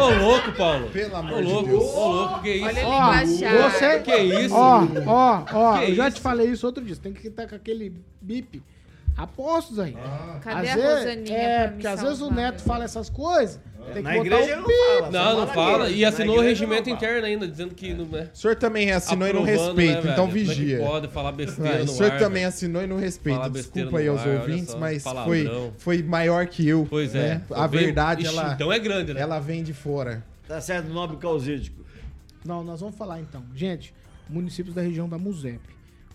Speaker 4: Ô, louco, Paulo.
Speaker 11: Pelo amor de
Speaker 4: louco,
Speaker 11: Deus.
Speaker 4: ô, louco, que isso?
Speaker 5: Olha
Speaker 1: Ó,
Speaker 5: ele engaixado.
Speaker 1: você.
Speaker 4: Que isso?
Speaker 1: Ó, ó, ó,
Speaker 4: Que
Speaker 1: eu já
Speaker 4: isso?
Speaker 1: te falei isso outro dia. Você tem que estar com aquele bip. Apostos aí.
Speaker 5: Cadê
Speaker 1: Às
Speaker 5: a
Speaker 1: vezes-
Speaker 5: Rosaninha
Speaker 1: É,
Speaker 5: pra me
Speaker 1: porque às vezes o
Speaker 5: salvar?
Speaker 1: Neto fala essas coisas. Tem que
Speaker 17: Na igreja não fala.
Speaker 4: Não, não fala. E assinou o regimento
Speaker 17: não
Speaker 4: interno ainda, dizendo que não é.
Speaker 11: O senhor também assinou e não
Speaker 4: Aprovando,
Speaker 11: respeita,
Speaker 4: né,
Speaker 11: então
Speaker 4: é
Speaker 11: vigia.
Speaker 4: pode falar besteira
Speaker 11: Ah, o senhor
Speaker 4: ar,
Speaker 11: também
Speaker 4: velho?
Speaker 11: assinou e não respeita. Desculpa aí aos
Speaker 4: ar,
Speaker 11: ouvintes,
Speaker 4: só,
Speaker 11: mas foi,
Speaker 4: palavrão.
Speaker 11: foi maior que eu.
Speaker 4: Pois
Speaker 11: né?
Speaker 4: é.
Speaker 11: A verdade,
Speaker 4: Ixi,
Speaker 11: ela,
Speaker 4: então é grande, né?
Speaker 11: ela vem de fora.
Speaker 17: Tá certo, nobre causídico.
Speaker 1: Não, nós vamos falar então. Gente, municípios da região da MUSEP.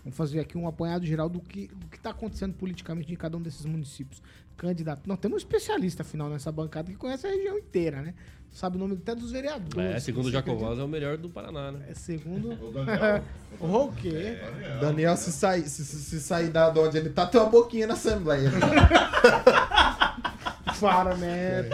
Speaker 1: Vamos fazer aqui um apanhado geral do que do que está acontecendo politicamente em cada um desses municípios. Candidato. Nós temos um especialista, afinal, nessa bancada que conhece a região inteira, né? Sabe o nome até dos vereadores.
Speaker 4: É, segundo o Jacovaz, é o melhor do Paraná, né?
Speaker 1: É segundo.
Speaker 2: Daniel.
Speaker 1: o quê?
Speaker 11: Daniel, se sair, se, se- sair da de onde ele tá, tem uma boquinha na Assembleia.
Speaker 1: Para, Neto.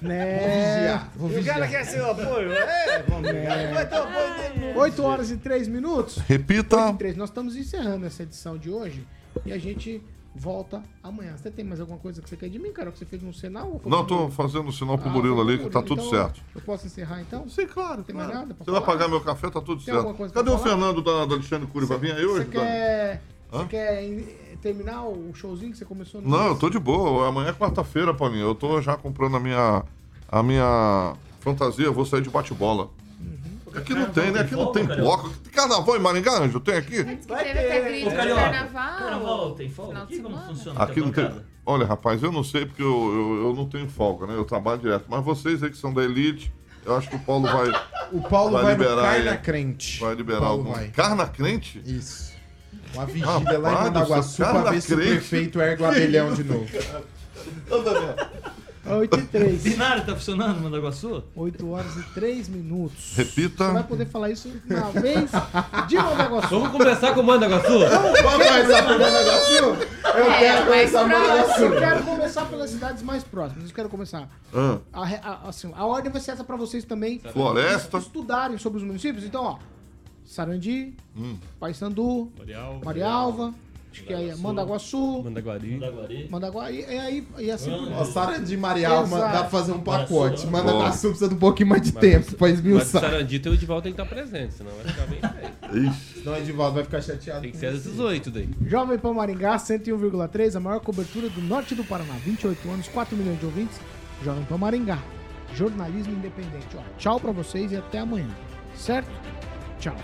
Speaker 11: Vou
Speaker 1: Né?
Speaker 11: vigiar, vou
Speaker 17: E o cara
Speaker 11: vigiar.
Speaker 17: quer seu apoio? É, vamos ver. Vai ter o apoio dele.
Speaker 1: 8 horas e 3 minutos.
Speaker 2: Repita.
Speaker 1: 8 e 3. Nós estamos encerrando essa edição de hoje e a gente volta amanhã. Você tem mais alguma coisa que você quer de mim, cara? Que você fez um sinal?
Speaker 2: Não,
Speaker 1: Murilo?
Speaker 2: fazendo sinal pro
Speaker 1: Ah,
Speaker 2: Murilo ali que tá tudo
Speaker 1: Então,
Speaker 2: certo.
Speaker 1: Eu posso encerrar então?
Speaker 2: Sim, claro.
Speaker 1: Não tem mais
Speaker 2: claro.
Speaker 1: nada pra
Speaker 2: Você vai
Speaker 1: falar?
Speaker 2: pagar meu café, tá tudo
Speaker 1: Tem
Speaker 2: certo. Cadê o
Speaker 1: falar?
Speaker 2: Fernando da, da Alexandre Cury? Vai vir aí hoje?
Speaker 1: Você
Speaker 2: Dani?
Speaker 1: quer,
Speaker 2: Hã?
Speaker 1: você quer in- terminar o showzinho que você começou no
Speaker 2: Não, eu tô de boa. Amanhã é quarta-feira, Paulinho. Eu tô já comprando a minha, a minha fantasia. Vou sair de bate-bola. Aqui não tem, né? Aqui não tem bloco. Tem carnaval em Maringá, Anjo? Tem aqui?
Speaker 5: Que teve até grito
Speaker 3: Ô,
Speaker 5: de
Speaker 3: Carioca,
Speaker 5: carnaval.
Speaker 3: Carnaval tem folga aqui? Como funciona?
Speaker 2: Aqui não tem. Olha, rapaz, eu não sei porque eu, eu, eu não tenho folga, né? Eu trabalho direto. Mas vocês aí que são da elite, eu acho que o Paulo vai.
Speaker 11: O Paulo vai, no
Speaker 2: liberar
Speaker 11: Carna. Crente.
Speaker 2: Vai liberar
Speaker 11: Paulo
Speaker 2: algum.
Speaker 11: vai.
Speaker 2: Carna crente?
Speaker 11: Isso. Uma vigília lá em Mandaguaçu pra ver se o prefeito ergue o abelhão de novo.
Speaker 1: 8 e 3.
Speaker 3: Binário tá funcionando, Mandaguaçu?
Speaker 1: 8 horas e 3 minutos.
Speaker 2: Repita.
Speaker 1: Você vai poder falar isso na vez de Mandaguaçu.
Speaker 4: Vamos começar com o Mandaguaçu?
Speaker 11: Vamos começar por Mandaguaçu? Eu
Speaker 5: É,
Speaker 11: quero
Speaker 5: mais
Speaker 11: começar Mandaguaçu.
Speaker 1: Eu quero começar pelas cidades mais próximas. Eu quero começar.
Speaker 2: Ah,
Speaker 1: A, a- assim, a ordem vai ser essa pra vocês também.
Speaker 2: Floresta.
Speaker 1: Estudarem sobre os municípios. Então, ó. Sarandi,
Speaker 2: Hum.
Speaker 1: Paysandu,
Speaker 4: Marialva.
Speaker 1: Marialva, acho que aí é Mandaguaçu,
Speaker 4: Mandaguari.
Speaker 3: Mandaguari.
Speaker 1: Mandaguari, e aí, e assim por
Speaker 11: Ó,
Speaker 1: diante.
Speaker 11: Sara de Marialma dá pra fazer um pacote. Manda
Speaker 2: Boa.
Speaker 11: a precisa de um pouquinho mais de tempo pra
Speaker 4: Mas o
Speaker 11: esmiuçar.
Speaker 4: Sarandita e o Edivaldo tem que estar presente, senão vai ficar bem feio.
Speaker 2: Ixi.
Speaker 11: Senão o Edivaldo vai ficar chateado.
Speaker 4: Tem que ser às
Speaker 11: você.
Speaker 4: 18 daí.
Speaker 1: Jovem Pan Maringá, 101,3, a maior cobertura do norte do Paraná. 28 anos, 4 milhões de ouvintes. Jovem Pan Maringá. Jornalismo independente. Ó, tchau pra vocês e até amanhã. Certo? Tchau.